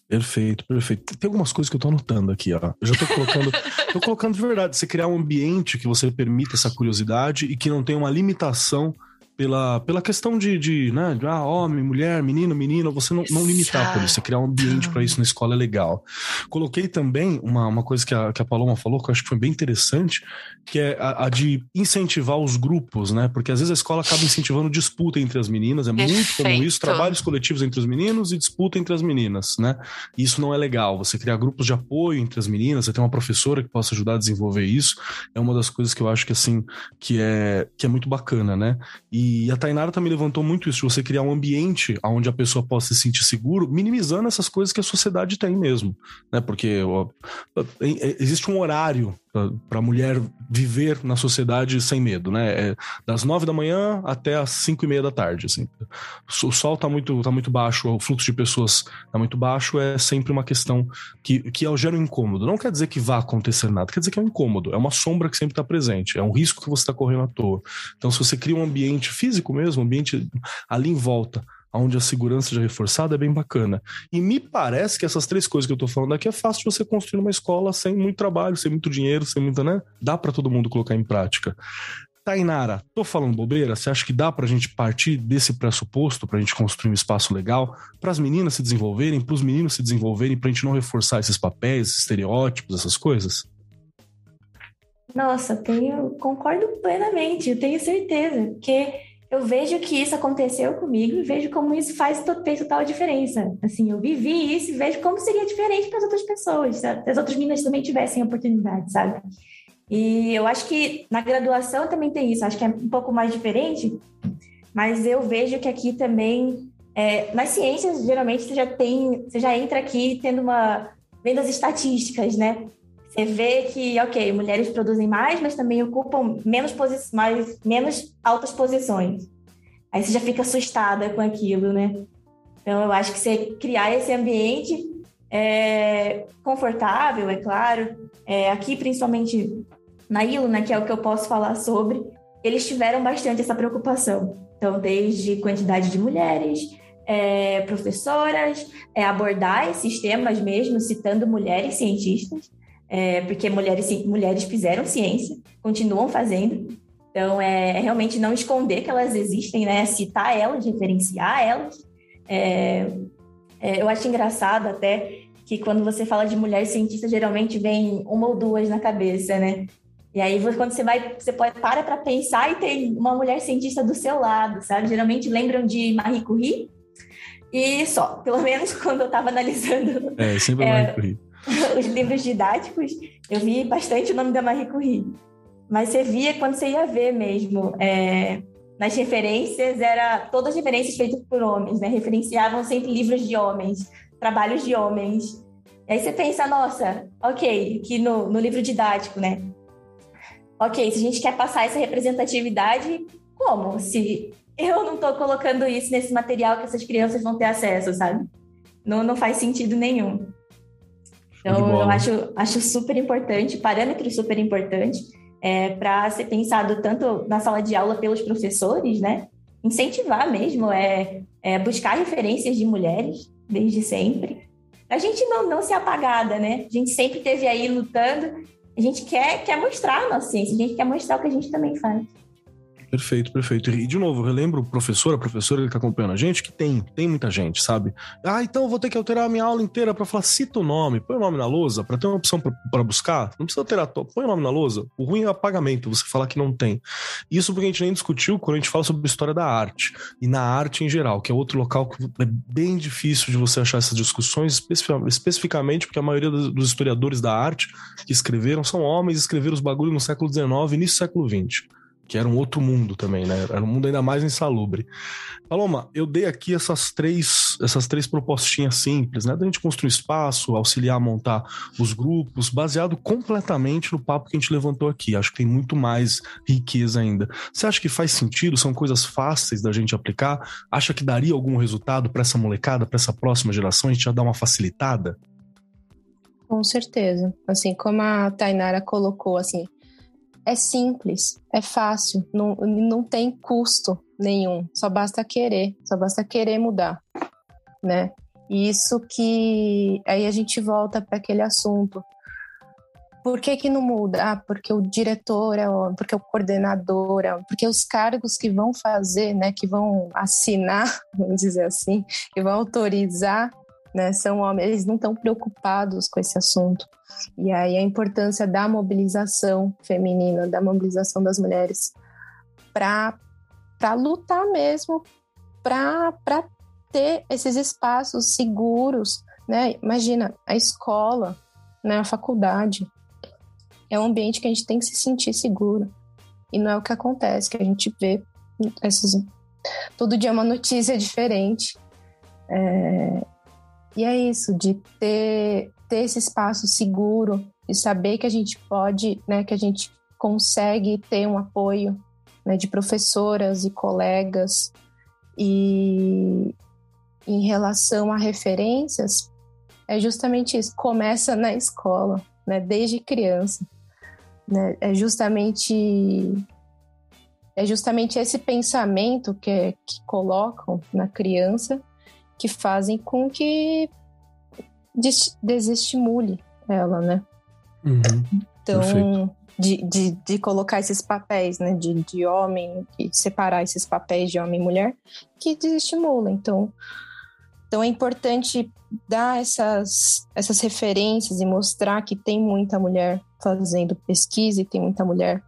Perfeito, perfeito. Tem algumas coisas que eu tô anotando aqui, ó. Eu já tô colocando, [laughs] tô colocando de verdade, você criar um ambiente que você permita essa curiosidade e que não tenha uma limitação pela, pela questão de, de, né, de ah, homem, mulher, menino, menina, você não, não limitar por isso, você criar um ambiente para isso na escola é legal. Coloquei também uma, uma coisa que a, que a Paloma falou, que eu acho que foi bem interessante, que é a, a de incentivar os grupos, né? Porque às vezes a escola acaba incentivando disputa entre as meninas, é Perfeito. muito comum isso, trabalhos coletivos entre os meninos e disputa entre as meninas, né? E isso não é legal, você criar grupos de apoio entre as meninas, você ter uma professora que possa ajudar a desenvolver isso, é uma das coisas que eu acho que assim, que é, que é muito bacana, né? E e a Tainara também levantou muito isso, de você criar um ambiente onde a pessoa possa se sentir seguro, minimizando essas coisas que a sociedade tem mesmo, né? Porque ó, existe um horário para a mulher viver na sociedade sem medo, né? É das nove da manhã até as cinco e meia da tarde, assim. O sol está muito, tá muito baixo, o fluxo de pessoas está muito baixo, é sempre uma questão que, que é gera um incômodo. Não quer dizer que vá acontecer nada, quer dizer que é um incômodo, é uma sombra que sempre está presente, é um risco que você está correndo à toa. Então, se você cria um ambiente físico mesmo, um ambiente ali em volta, onde a segurança já é reforçada é bem bacana. E me parece que essas três coisas que eu tô falando aqui é fácil de você construir uma escola sem muito trabalho, sem muito dinheiro, sem muita, né? Dá para todo mundo colocar em prática. Tainara, tô falando bobeira? Você acha que dá pra gente partir desse pressuposto pra gente construir um espaço legal para as meninas se desenvolverem, para os meninos se desenvolverem, pra gente não reforçar esses papéis, estereótipos, essas coisas? Nossa, tenho, concordo plenamente, eu tenho certeza que eu vejo que isso aconteceu comigo e vejo como isso faz fez total diferença. Assim, eu vivi isso e vejo como seria diferente para as outras pessoas, se as outras meninas também tivessem oportunidade, sabe? E eu acho que na graduação também tem isso, acho que é um pouco mais diferente, mas eu vejo que aqui também, é, nas ciências, geralmente você já tem, você já entra aqui tendo uma, vendo as estatísticas, né? Você vê que, ok, mulheres produzem mais, mas também ocupam menos, mais, menos altas posições. Aí você já fica assustada com aquilo, né? Então, eu acho que você criar esse ambiente é, confortável, é claro. É, aqui, principalmente na Iluna, que é o que eu posso falar sobre, eles tiveram bastante essa preocupação. Então, desde quantidade de mulheres, é, professoras, é, abordar esses temas mesmo, citando mulheres cientistas é, porque mulheres, mulheres fizeram ciência, continuam fazendo. Então, é, é realmente não esconder que elas existem, né? Citar elas, referenciar elas. É, é, eu acho engraçado até que quando você fala de mulher cientista, geralmente vem uma ou duas na cabeça, né? E aí, quando você vai, você pode, para para pensar e tem uma mulher cientista do seu lado, sabe? Geralmente lembram de Marie Curie e só. Pelo menos [laughs] quando eu estava analisando. É, sempre é, Marie Curie. [laughs] Os livros didáticos, eu vi bastante o nome da Marie Curie. Mas você via quando você ia ver mesmo. É, nas referências, era todas as referências feitas por homens, né? Referenciavam sempre livros de homens, trabalhos de homens. E aí você pensa, nossa, ok, que no, no livro didático, né? Ok, se a gente quer passar essa representatividade, como? Se eu não estou colocando isso nesse material que essas crianças vão ter acesso, sabe? Não, não faz sentido nenhum. Então, eu acho, acho super importante, parâmetro super importante é, para ser pensado tanto na sala de aula pelos professores, né? Incentivar mesmo, é, é buscar referências de mulheres desde sempre. A gente não, não ser apagada, né? A gente sempre esteve aí lutando. A gente quer, quer mostrar a nossa ciência, a gente quer mostrar o que a gente também faz. Perfeito, perfeito. E de novo, eu relembro o professor, a professora que está acompanhando a gente, que tem, tem muita gente, sabe? Ah, então eu vou ter que alterar a minha aula inteira para falar, cita o nome, põe o nome na lousa, para ter uma opção para buscar. Não precisa alterar, põe o nome na lousa. O ruim é o apagamento, você falar que não tem. Isso porque a gente nem discutiu quando a gente fala sobre a história da arte. E na arte em geral, que é outro local que é bem difícil de você achar essas discussões, especificamente porque a maioria dos historiadores da arte que escreveram são homens, escreveram os bagulhos no século XIX e início do século XX que era um outro mundo também, né? Era um mundo ainda mais insalubre. Paloma, eu dei aqui essas três, essas três propostinhas simples, né? Da gente construir espaço, auxiliar a montar os grupos, baseado completamente no papo que a gente levantou aqui. Acho que tem muito mais riqueza ainda. Você acha que faz sentido? São coisas fáceis da gente aplicar? Acha que daria algum resultado para essa molecada, para essa próxima geração? A gente já dá uma facilitada? Com certeza. Assim, como a Tainara colocou, assim, é simples, é fácil, não, não tem custo nenhum, só basta querer, só basta querer mudar, né? Isso que aí a gente volta para aquele assunto. Por que, que não muda? Ah, porque o diretor é homem, porque o coordenador é homem, porque os cargos que vão fazer, né, que vão assinar, [laughs] vamos dizer assim, que vão autorizar né? São homens, eles não estão preocupados com esse assunto. E aí a importância da mobilização feminina, da mobilização das mulheres para para lutar mesmo, para ter esses espaços seguros, né? Imagina a escola, né, a faculdade. É um ambiente que a gente tem que se sentir seguro. E não é o que acontece, que a gente vê essas todo dia é uma notícia [laughs] diferente. É, e é isso, de ter, ter esse espaço seguro, de saber que a gente pode, né, que a gente consegue ter um apoio né, de professoras e colegas. E em relação a referências, é justamente isso, começa na escola, né, desde criança. Né, é justamente é justamente esse pensamento que, que colocam na criança que fazem com que desestimule ela, né? Uhum. Então, de, de, de, colocar esses papéis, né? De, de homem, de separar esses papéis de homem e mulher, que desestimula. Então, então é importante dar essas, essas referências e mostrar que tem muita mulher fazendo pesquisa e tem muita mulher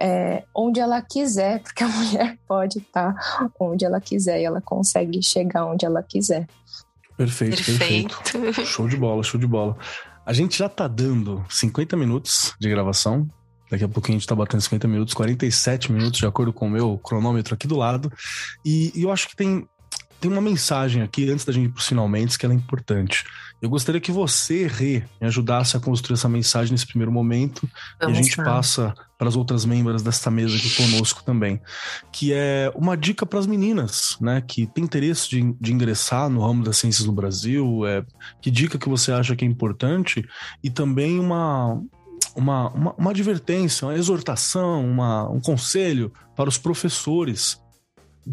é, onde ela quiser, [laughs] porque a mulher pode estar onde ela quiser e ela consegue chegar onde ela quiser. Perfeito, perfeito, perfeito. [laughs] Show de bola, show de bola. A gente já tá dando 50 minutos de gravação. Daqui a pouquinho a gente tá batendo 50 minutos, 47 minutos, de acordo com o meu cronômetro aqui do lado. E, e eu acho que tem tem uma mensagem aqui, antes da gente ir para os finalmente, que ela é importante. Eu gostaria que você, Rê, me ajudasse a construir essa mensagem nesse primeiro momento Vamos e a gente lá. passa para as outras membros desta mesa aqui conosco também, que é uma dica para as meninas, né, que tem interesse de, de, ingressar no ramo das ciências no Brasil, é, que dica que você acha que é importante e também uma, uma, uma, uma advertência, uma exortação, uma, um conselho para os professores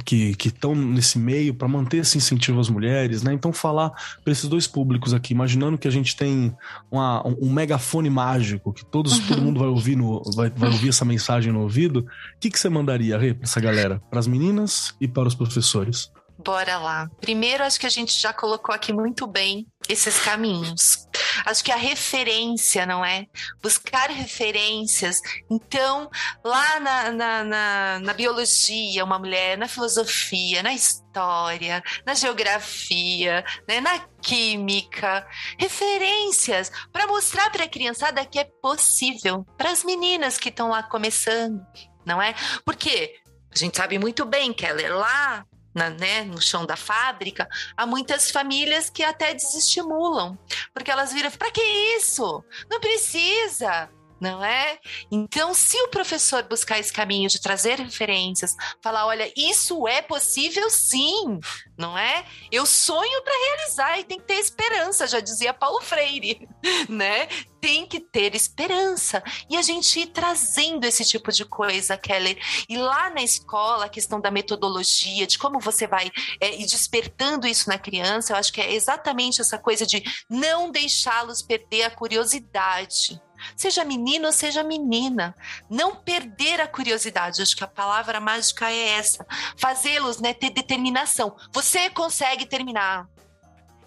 que estão nesse meio para manter esse incentivo às mulheres, né? Então falar para esses dois públicos aqui, imaginando que a gente tem uma, um megafone mágico que todos, uhum. todo mundo vai ouvir no, vai, vai ouvir essa mensagem no ouvido, o que, que você mandaria, Rê, para essa galera, para as meninas e para os professores? Bora lá. Primeiro, acho que a gente já colocou aqui muito bem esses caminhos. Acho que a referência, não é? Buscar referências. Então, lá na, na, na, na biologia, uma mulher, na filosofia, na história, na geografia, né, na química, referências para mostrar para a criançada que é possível, para as meninas que estão lá começando, não é? Porque a gente sabe muito bem, Keller, lá na, né, no chão da fábrica, há muitas famílias que até desestimulam, porque elas viram: para que isso? Não precisa não é? Então, se o professor buscar esse caminho de trazer referências, falar, olha, isso é possível sim, não é? Eu sonho para realizar e tem que ter esperança, já dizia Paulo Freire, [laughs] né? Tem que ter esperança. E a gente ir trazendo esse tipo de coisa, Keller. E lá na escola, a questão da metodologia, de como você vai é, ir despertando isso na criança, eu acho que é exatamente essa coisa de não deixá-los perder a curiosidade seja menino ou seja menina. Não perder a curiosidade, acho que a palavra mágica é essa. Fazê-los né, ter determinação. Você consegue terminar.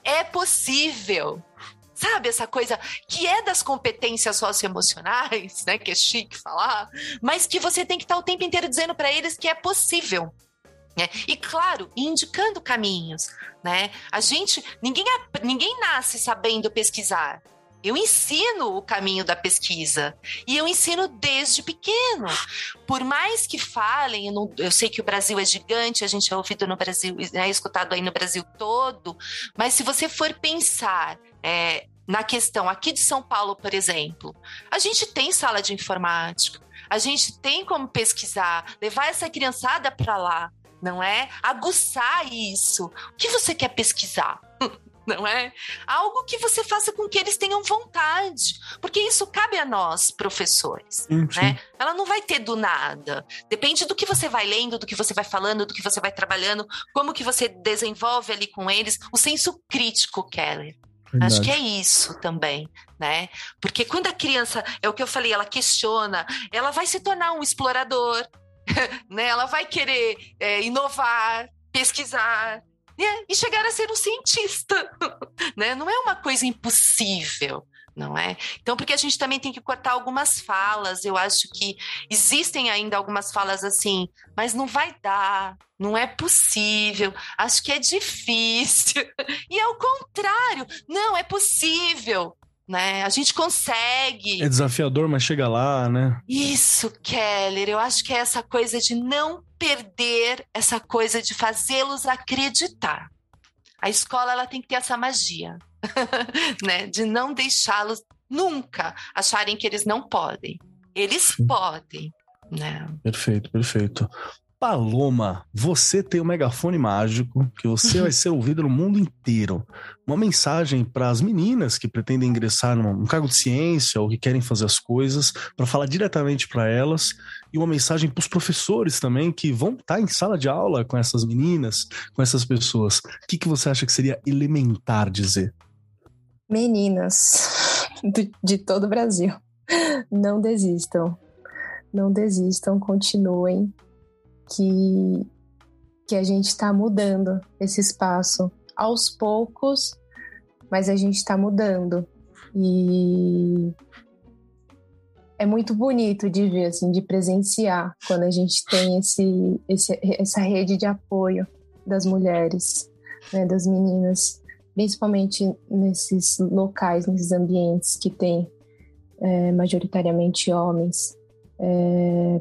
É possível. Sabe essa coisa que é das competências socioemocionais, né? Que é chique falar, mas que você tem que estar o tempo inteiro dizendo para eles que é possível. Né? E claro, indicando caminhos, né? A gente, ninguém, ninguém nasce sabendo pesquisar. Eu ensino o caminho da pesquisa e eu ensino desde pequeno. Por mais que falem, eu, não, eu sei que o Brasil é gigante, a gente é ouvido no Brasil, é escutado aí no Brasil todo, mas se você for pensar é, na questão aqui de São Paulo, por exemplo, a gente tem sala de informática, a gente tem como pesquisar, levar essa criançada para lá, não é? Aguçar isso. O que você quer pesquisar? [laughs] não é? Algo que você faça com que eles tenham vontade, porque isso cabe a nós, professores, uhum. né? Ela não vai ter do nada. Depende do que você vai lendo, do que você vai falando, do que você vai trabalhando, como que você desenvolve ali com eles, o senso crítico, Keller. Verdade. Acho que é isso também, né? Porque quando a criança, é o que eu falei, ela questiona, ela vai se tornar um explorador, [laughs] né? Ela vai querer é, inovar, pesquisar, né? e chegar a ser um cientista. [laughs] né? Não é uma coisa impossível não é? Então, porque a gente também tem que cortar algumas falas, eu acho que existem ainda algumas falas assim, mas não vai dar, não é possível, acho que é difícil. [laughs] E é o contrário, não, é possível né? A gente consegue. É desafiador, mas chega lá, né? Isso, Keller. Eu acho que é essa coisa de não perder essa coisa de fazê-los acreditar. A escola ela tem que ter essa magia, [laughs] né? De não deixá-los nunca acharem que eles não podem. Eles podem, né? Perfeito, perfeito. Paloma, você tem o um megafone mágico que você vai ser ouvido no mundo inteiro. Uma mensagem para as meninas que pretendem ingressar num cargo de ciência ou que querem fazer as coisas, para falar diretamente para elas, e uma mensagem para os professores também que vão estar tá em sala de aula com essas meninas, com essas pessoas. O que, que você acha que seria elementar dizer? Meninas de todo o Brasil, não desistam. Não desistam, continuem que, que a gente está mudando esse espaço aos poucos, mas a gente está mudando. E é muito bonito de ver, assim, de presenciar quando a gente tem esse, esse essa rede de apoio das mulheres, né, das meninas, principalmente nesses locais, nesses ambientes que tem é, majoritariamente homens. É,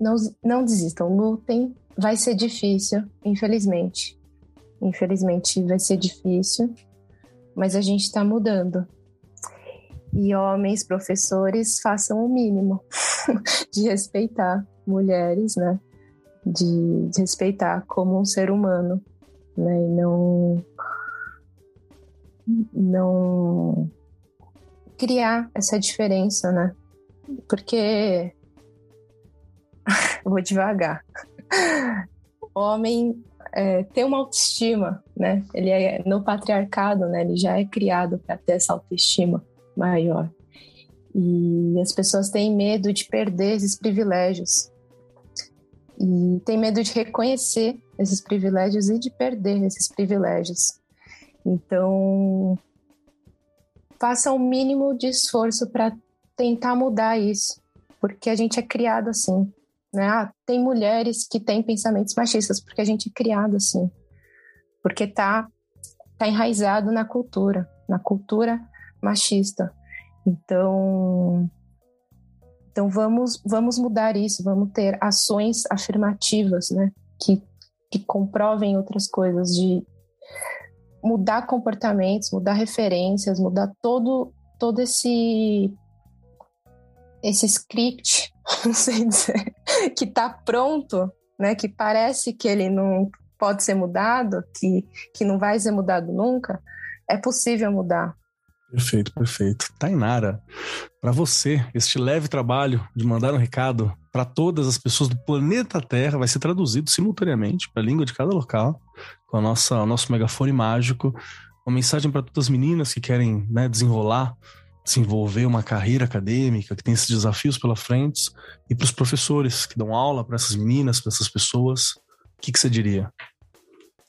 não, não desistam, lutem. Vai ser difícil, infelizmente. Infelizmente vai ser difícil, mas a gente está mudando. E homens, professores, façam o mínimo [laughs] de respeitar mulheres, né? De, de respeitar como um ser humano, né? E não não criar essa diferença, né? Porque vou devagar. o homem é, tem uma autoestima, né? Ele é no patriarcado, né? Ele já é criado para ter essa autoestima maior. E as pessoas têm medo de perder esses privilégios. E tem medo de reconhecer esses privilégios e de perder esses privilégios. Então, faça o mínimo de esforço para tentar mudar isso, porque a gente é criado assim. Né? Ah, tem mulheres que têm pensamentos machistas, porque a gente é criado assim. Porque tá, tá enraizado na cultura, na cultura machista. Então, então vamos, vamos mudar isso, vamos ter ações afirmativas, né? Que, que comprovem outras coisas, de mudar comportamentos, mudar referências, mudar todo, todo esse esse script, [laughs] não sei dizer, que está pronto, né? Que parece que ele não pode ser mudado, que, que não vai ser mudado nunca, é possível mudar. Perfeito, perfeito. Tainara, para você, este leve trabalho de mandar um recado para todas as pessoas do planeta Terra vai ser traduzido simultaneamente para a língua de cada local, com a nossa, o nosso megafone mágico. Uma mensagem para todas as meninas que querem né, desenrolar, desenvolver uma carreira acadêmica, que tem esses desafios pela frente, e para os professores que dão aula para essas meninas, para essas pessoas. O que, que você diria?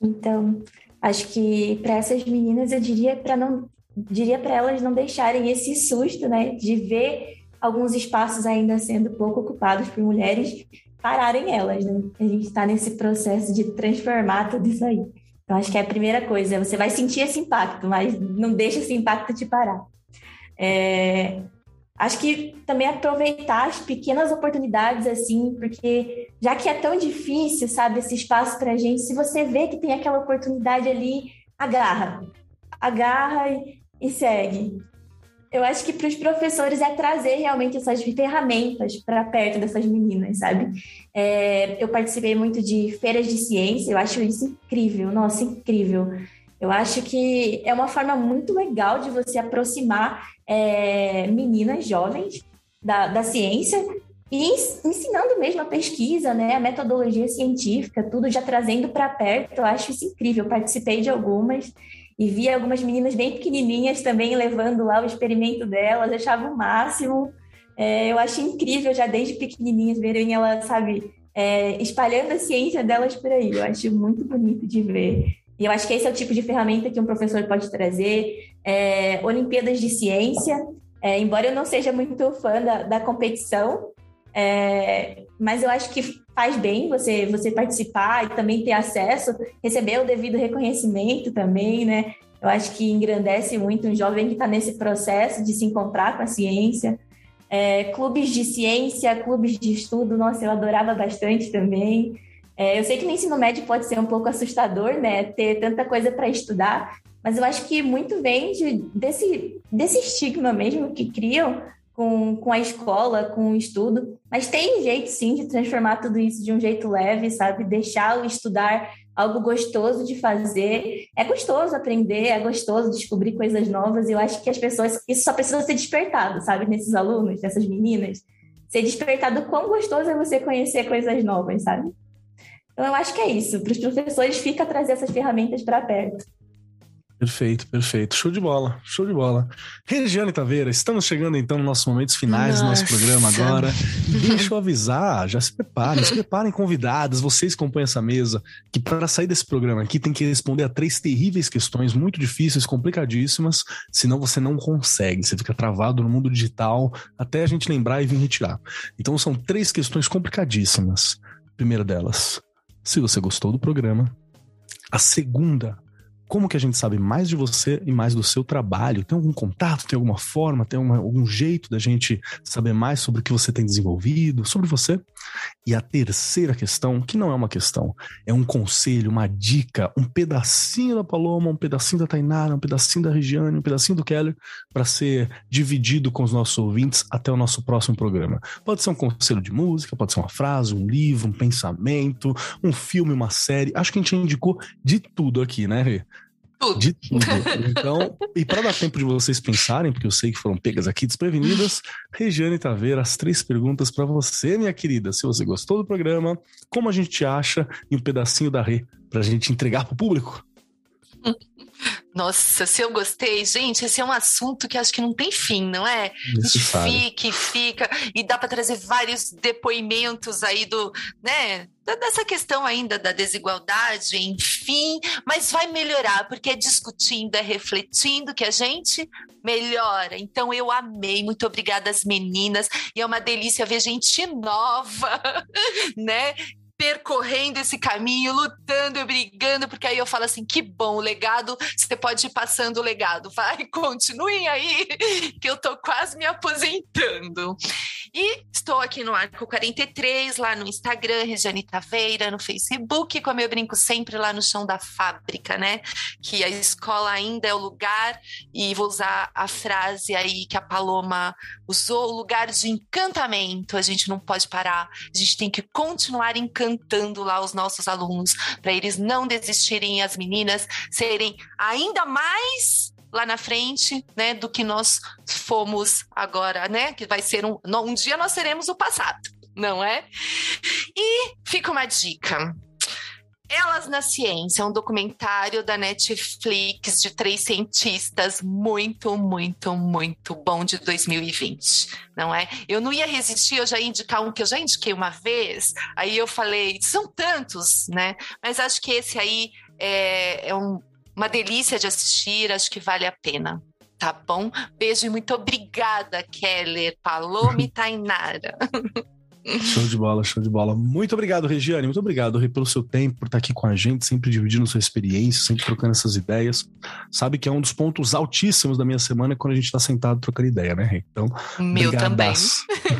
Então, acho que para essas meninas eu diria para não diria para elas não deixarem esse susto, né, de ver alguns espaços ainda sendo pouco ocupados por mulheres, pararem elas, né? A gente está nesse processo de transformar tudo isso aí. Então, acho que é a primeira coisa. Você vai sentir esse impacto, mas não deixa esse impacto te parar. É, acho que também aproveitar as pequenas oportunidades, assim, porque já que é tão difícil, sabe, esse espaço para a gente, se você vê que tem aquela oportunidade ali, agarra. Agarra e, e segue. Eu acho que para os professores é trazer realmente essas ferramentas para perto dessas meninas, sabe? É, eu participei muito de feiras de ciência, eu acho isso incrível, nossa, incrível. Eu acho que é uma forma muito legal de você aproximar é, meninas jovens da, da ciência e ensinando mesmo a pesquisa, né, a metodologia científica, tudo já trazendo para perto. Eu acho isso incrível. Eu participei de algumas e vi algumas meninas bem pequenininhas também levando lá o experimento delas, achava o máximo. É, eu acho incrível já desde pequenininhas verem elas, sabe, é, espalhando a ciência delas por aí. Eu acho muito bonito de ver. E eu acho que esse é o tipo de ferramenta que um professor pode trazer. É, Olimpíadas de Ciência, é, embora eu não seja muito fã da, da competição, é, mas eu acho que faz bem você, você participar e também ter acesso, receber o devido reconhecimento também, né? Eu acho que engrandece muito um jovem que está nesse processo de se encontrar com a ciência. É, clubes de ciência, clubes de estudo, nossa, eu adorava bastante também. É, eu sei que no ensino médio pode ser um pouco assustador, né? Ter tanta coisa para estudar, mas eu acho que muito vem de, desse, desse estigma mesmo que criam com, com a escola, com o estudo. Mas tem jeito, sim, de transformar tudo isso de um jeito leve, sabe? Deixar o estudar algo gostoso de fazer. É gostoso aprender, é gostoso descobrir coisas novas. E eu acho que as pessoas, isso só precisa ser despertado, sabe? Nesses alunos, nessas meninas. Ser despertado quão gostoso é você conhecer coisas novas, sabe? Então, eu acho que é isso. Para os professores, fica trazer essas ferramentas para perto. Perfeito, perfeito. Show de bola, show de bola. Regiane Taveira, estamos chegando então nos nossos momentos finais Nossa. do nosso programa agora. Deixa eu avisar, já se preparem, se preparem convidados, vocês que acompanham essa mesa, que para sair desse programa aqui tem que responder a três terríveis questões, muito difíceis, complicadíssimas, senão você não consegue, você fica travado no mundo digital até a gente lembrar e vir retirar. Então são três questões complicadíssimas. Primeira delas, se você gostou do programa. A segunda, como que a gente sabe mais de você e mais do seu trabalho? Tem algum contato, tem alguma forma, tem uma, algum jeito da gente saber mais sobre o que você tem desenvolvido, sobre você? E a terceira questão, que não é uma questão, é um conselho, uma dica, um pedacinho da Paloma, um pedacinho da Tainara, um pedacinho da Regiane, um pedacinho do Keller, para ser dividido com os nossos ouvintes até o nosso próximo programa. Pode ser um conselho de música, pode ser uma frase, um livro, um pensamento, um filme, uma série. Acho que a gente indicou de tudo aqui, né, Rê? Tudo. De tudo. Então, e para dar tempo de vocês pensarem, porque eu sei que foram pegas aqui desprevenidas, Regiane Taveira, as três perguntas para você, minha querida. Se você gostou do programa, como a gente te acha e um pedacinho da Rê para a gente entregar para o público? Nossa, se eu gostei, gente, esse é um assunto que acho que não tem fim, não é? Necessário. Fica e fica, e dá para trazer vários depoimentos aí do, né, dessa questão ainda da desigualdade, enfim, mas vai melhorar, porque é discutindo, é refletindo que a gente melhora. Então eu amei, muito obrigada às meninas, e é uma delícia ver gente nova, [laughs] né? Percorrendo esse caminho, lutando e brigando, porque aí eu falo assim: que bom, o legado, você pode ir passando o legado, vai, [laughs] continuem aí, que eu tô quase me aposentando. E estou aqui no Arco 43, lá no Instagram, Regiane Taveira, no Facebook, como eu brinco sempre lá no chão da fábrica, né? Que a escola ainda é o lugar, e vou usar a frase aí que a Paloma usou, o lugar de encantamento. A gente não pode parar, a gente tem que continuar encantando lá os nossos alunos, para eles não desistirem, as meninas serem ainda mais lá na frente, né, do que nós fomos agora, né, que vai ser um, um dia nós seremos o passado, não é? E fica uma dica. Elas na Ciência, um documentário da Netflix de três cientistas, muito, muito, muito bom de 2020, não é? Eu não ia resistir, eu já ia indicar um que eu já indiquei uma vez, aí eu falei, são tantos, né? Mas acho que esse aí é, é um, uma delícia de assistir, acho que vale a pena. Tá bom? Beijo e muito obrigada, Keller, Paloma e [laughs] Tainara. [laughs] Show de bola, show de bola. Muito obrigado, Regiane. Muito obrigado, Rê, pelo seu tempo, por estar aqui com a gente, sempre dividindo sua experiência, sempre trocando essas ideias. Sabe que é um dos pontos altíssimos da minha semana quando a gente está sentado trocando ideia, né, Rê? Então, meu também.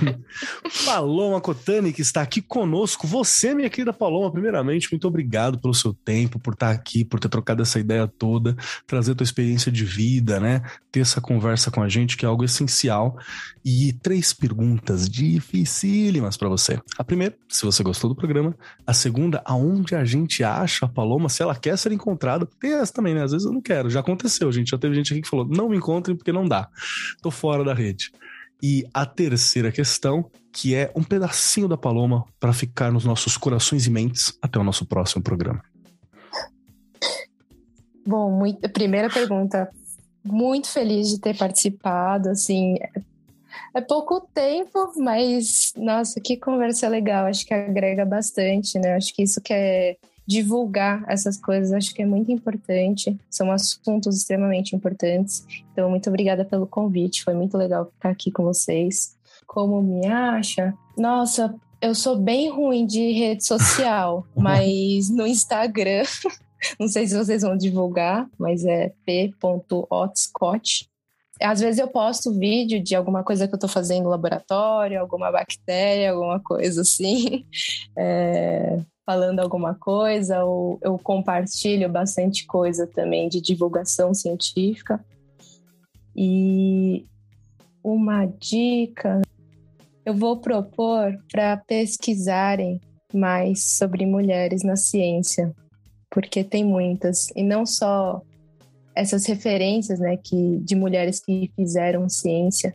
[laughs] Paloma Cotani, que está aqui conosco. Você, minha querida Paloma, primeiramente, muito obrigado pelo seu tempo, por estar aqui, por ter trocado essa ideia toda, trazer tua experiência de vida, né? Ter essa conversa com a gente, que é algo essencial. E três perguntas dificílimas para você. A primeira, se você gostou do programa. A segunda, aonde a gente acha a Paloma, se ela quer ser encontrada. Tem essa também, né? Às vezes eu não quero. Já aconteceu, gente. Já teve gente aqui que falou: não me encontrem porque não dá. Tô fora da rede. E a terceira questão, que é um pedacinho da Paloma para ficar nos nossos corações e mentes até o nosso próximo programa. Bom, muito, primeira pergunta. Muito feliz de ter participado, assim, é pouco tempo, mas nossa, que conversa legal. Acho que agrega bastante, né? Acho que isso que é divulgar essas coisas, acho que é muito importante. São assuntos extremamente importantes. Então, muito obrigada pelo convite. Foi muito legal ficar aqui com vocês. Como me acha? Nossa, eu sou bem ruim de rede social, [laughs] mas no Instagram, [laughs] não sei se vocês vão divulgar, mas é p.otscott às vezes eu posto vídeo de alguma coisa que eu estou fazendo no laboratório, alguma bactéria, alguma coisa assim, [laughs] é, falando alguma coisa, ou eu compartilho bastante coisa também de divulgação científica. E uma dica, eu vou propor para pesquisarem mais sobre mulheres na ciência, porque tem muitas, e não só essas referências, né, que de mulheres que fizeram ciência,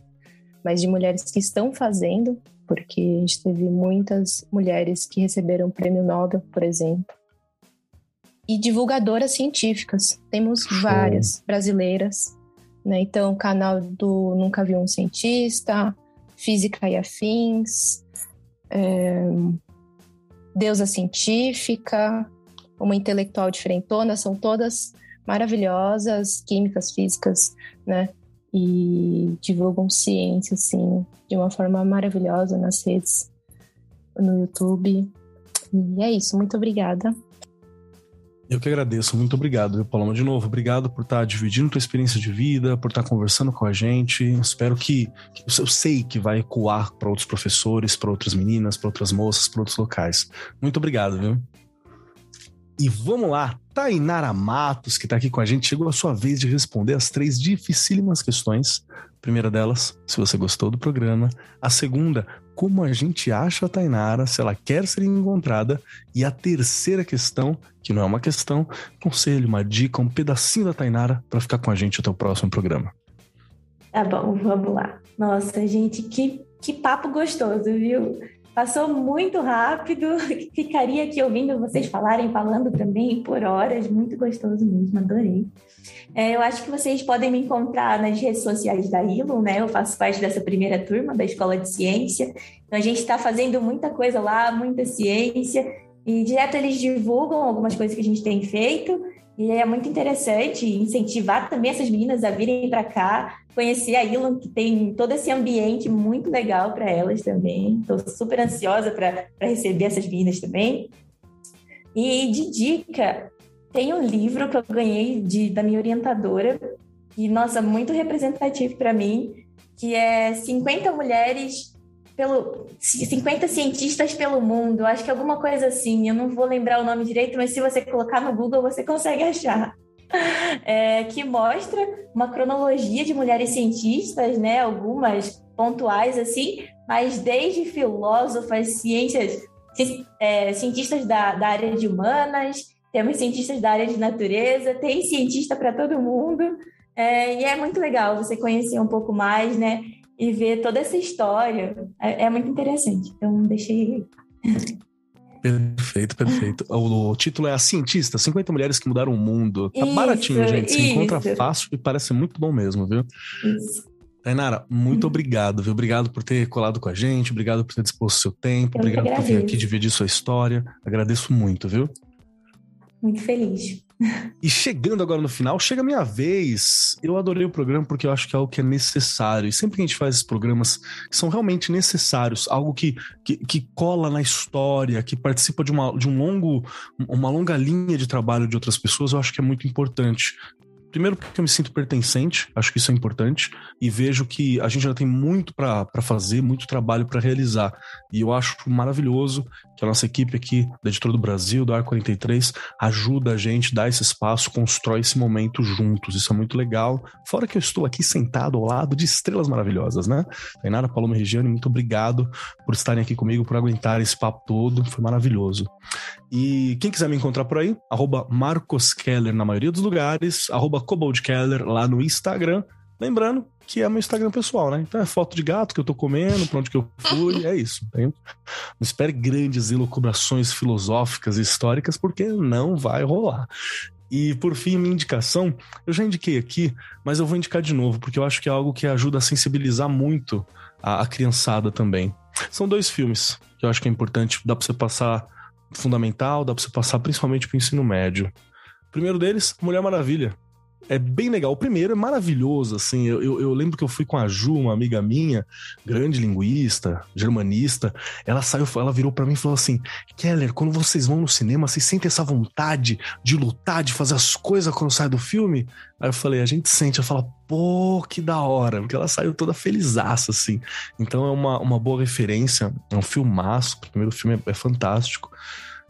mas de mulheres que estão fazendo, porque a gente teve muitas mulheres que receberam o prêmio Nobel, por exemplo. E divulgadoras científicas, temos várias brasileiras, né? Então, o canal do Nunca Vi um Cientista, Física e Afins, é, Deusa Científica, uma intelectual diferentona, são todas maravilhosas, químicas, físicas, né? E divulgam ciência, assim, de uma forma maravilhosa nas redes, no YouTube. E é isso, muito obrigada. Eu que agradeço, muito obrigado, viu, Paloma? De novo, obrigado por estar dividindo tua experiência de vida, por estar conversando com a gente. Espero que, eu sei que vai ecoar para outros professores, para outras meninas, para outras moças, para outros locais. Muito obrigado, viu? E vamos lá, Tainara Matos, que está aqui com a gente, chegou a sua vez de responder as três dificílimas questões. Primeira delas, se você gostou do programa. A segunda, como a gente acha a Tainara, se ela quer ser encontrada. E a terceira questão, que não é uma questão, conselho, uma dica, um pedacinho da Tainara para ficar com a gente até o próximo programa. Tá bom, vamos lá. Nossa, gente, que, que papo gostoso, viu? Passou muito rápido, [laughs] ficaria aqui ouvindo vocês falarem, falando também por horas, muito gostoso mesmo, adorei. É, eu acho que vocês podem me encontrar nas redes sociais da Ilum, né? Eu faço parte dessa primeira turma da Escola de Ciência, então a gente está fazendo muita coisa lá, muita ciência, e direto eles divulgam algumas coisas que a gente tem feito, e é muito interessante incentivar também essas meninas a virem para cá, conhecer a Ilon, que tem todo esse ambiente muito legal para elas também. Estou super ansiosa para receber essas meninas também. E de dica, tem um livro que eu ganhei de, da minha orientadora, e nossa, muito representativo para mim, que é 50 mulheres pelo 50 cientistas pelo mundo, acho que alguma coisa assim. Eu não vou lembrar o nome direito, mas se você colocar no Google você consegue [laughs] achar. É, que mostra uma cronologia de mulheres cientistas, né? Algumas pontuais assim, mas desde filósofas, ciências, é, cientistas da, da área de humanas, temos cientistas da área de natureza, tem cientista para todo mundo. É, e é muito legal você conhecer um pouco mais, né? E ver toda essa história é, é muito interessante. Então, deixei. Perfeito, perfeito. O, título é A Cientista, 50 Mulheres que Mudaram o Mundo. Tá isso, baratinho, gente. Se isso. encontra fácil e parece muito bom mesmo, viu? Isso. Tainara, muito obrigado, viu? Obrigado por ter colado com a gente, obrigado por ter disposto seu tempo, Eu obrigado por vir aqui dividir sua história. Agradeço muito, viu? Muito feliz. E chegando agora no final, chega a minha vez. Eu adorei o programa porque eu acho que é algo que é necessário. E sempre que a gente faz esses programas que são realmente necessários, algo que, que, que cola na história, que participa de uma, de um longo, uma longa linha de trabalho de outras pessoas, eu acho que é muito importante. Primeiro, porque eu me sinto pertencente, acho que isso é importante, e vejo que a gente já tem muito para fazer, muito trabalho para realizar. E eu acho maravilhoso que a nossa equipe aqui, da Editora do Brasil, do Ar 43, ajuda a gente, dá esse espaço, constrói esse momento juntos. Isso é muito legal. Fora que eu estou aqui sentado ao lado de estrelas maravilhosas, né? Tainara, Paloma e Regiane, muito obrigado por estarem aqui comigo, por aguentar esse papo todo. Foi maravilhoso. E quem quiser me encontrar por aí, arroba Marcos Keller na maioria dos lugares, arroba Keller lá no Instagram. Lembrando que é meu Instagram pessoal, né? Então é foto de gato que eu tô comendo, pra onde que eu fui, é isso. Não espere grandes elucubrações filosóficas e históricas, porque não vai rolar. E por fim, minha indicação, eu já indiquei aqui, mas eu vou indicar de novo, porque eu acho que é algo que ajuda a sensibilizar muito a, a criançada também. São dois filmes que eu acho que é importante, dá pra você passar fundamental, dá pra você passar principalmente pro ensino médio. O primeiro deles, Mulher Maravilha. É bem legal. O primeiro é maravilhoso, assim. Eu, eu, eu, lembro que eu fui com a Ju, uma amiga minha, grande linguista, germanista. Ela saiu, ela virou para mim e falou assim: Keller, quando vocês vão no cinema, vocês sentem essa vontade de lutar, de fazer as coisas quando sai do filme? Aí eu falei: a gente sente. Eu falo, pô, que da hora, porque ela saiu toda felizaça, assim. Então é uma, uma boa referência. É um filmaço. O primeiro filme é, é fantástico.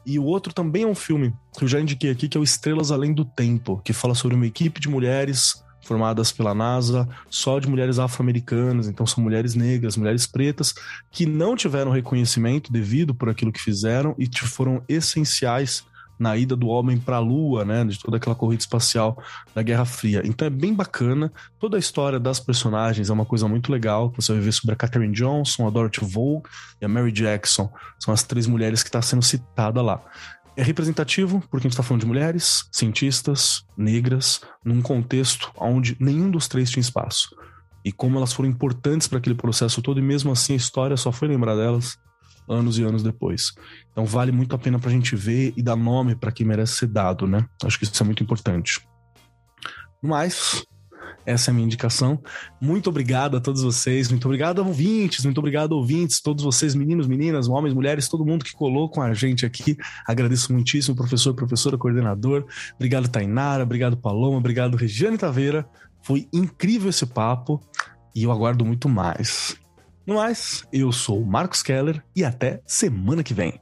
E o outro também é um filme que eu já indiquei aqui, que é o Estrelas Além do Tempo, que fala sobre uma equipe de mulheres formadas pela NASA, só de mulheres afro-americanas, então são mulheres negras, mulheres pretas, que não tiveram reconhecimento devido por aquilo que fizeram e foram essenciais na ida do homem para a Lua, né, de toda aquela corrida espacial da Guerra Fria. Então é bem bacana. Toda a história das personagens é uma coisa muito legal. Você vai ver sobre a Katherine Johnson, a Dorothy Vole e a Mary Jackson. São as três mulheres que está sendo citada lá. É representativo porque a gente está falando de mulheres, cientistas, negras, num contexto onde nenhum dos três tinha espaço. E como elas foram importantes para aquele processo todo, e mesmo assim a história só foi lembrar delas anos e anos depois. Então vale muito a pena para a gente ver e dar nome para quem merece ser dado, né? Acho que isso é muito importante. Mas essa é a minha indicação. Muito obrigado a todos vocês, muito obrigado a ouvintes, muito obrigado ouvintes, todos vocês, meninos, meninas, homens, mulheres, todo mundo que colou com a gente aqui. Agradeço muitíssimo, professor, professora, coordenador. Obrigado, Tainara, obrigado, Paloma, obrigado, Regiane Taveira. Foi incrível esse papo e eu aguardo muito mais. No mais, eu sou o Marcos Keller e até semana que vem.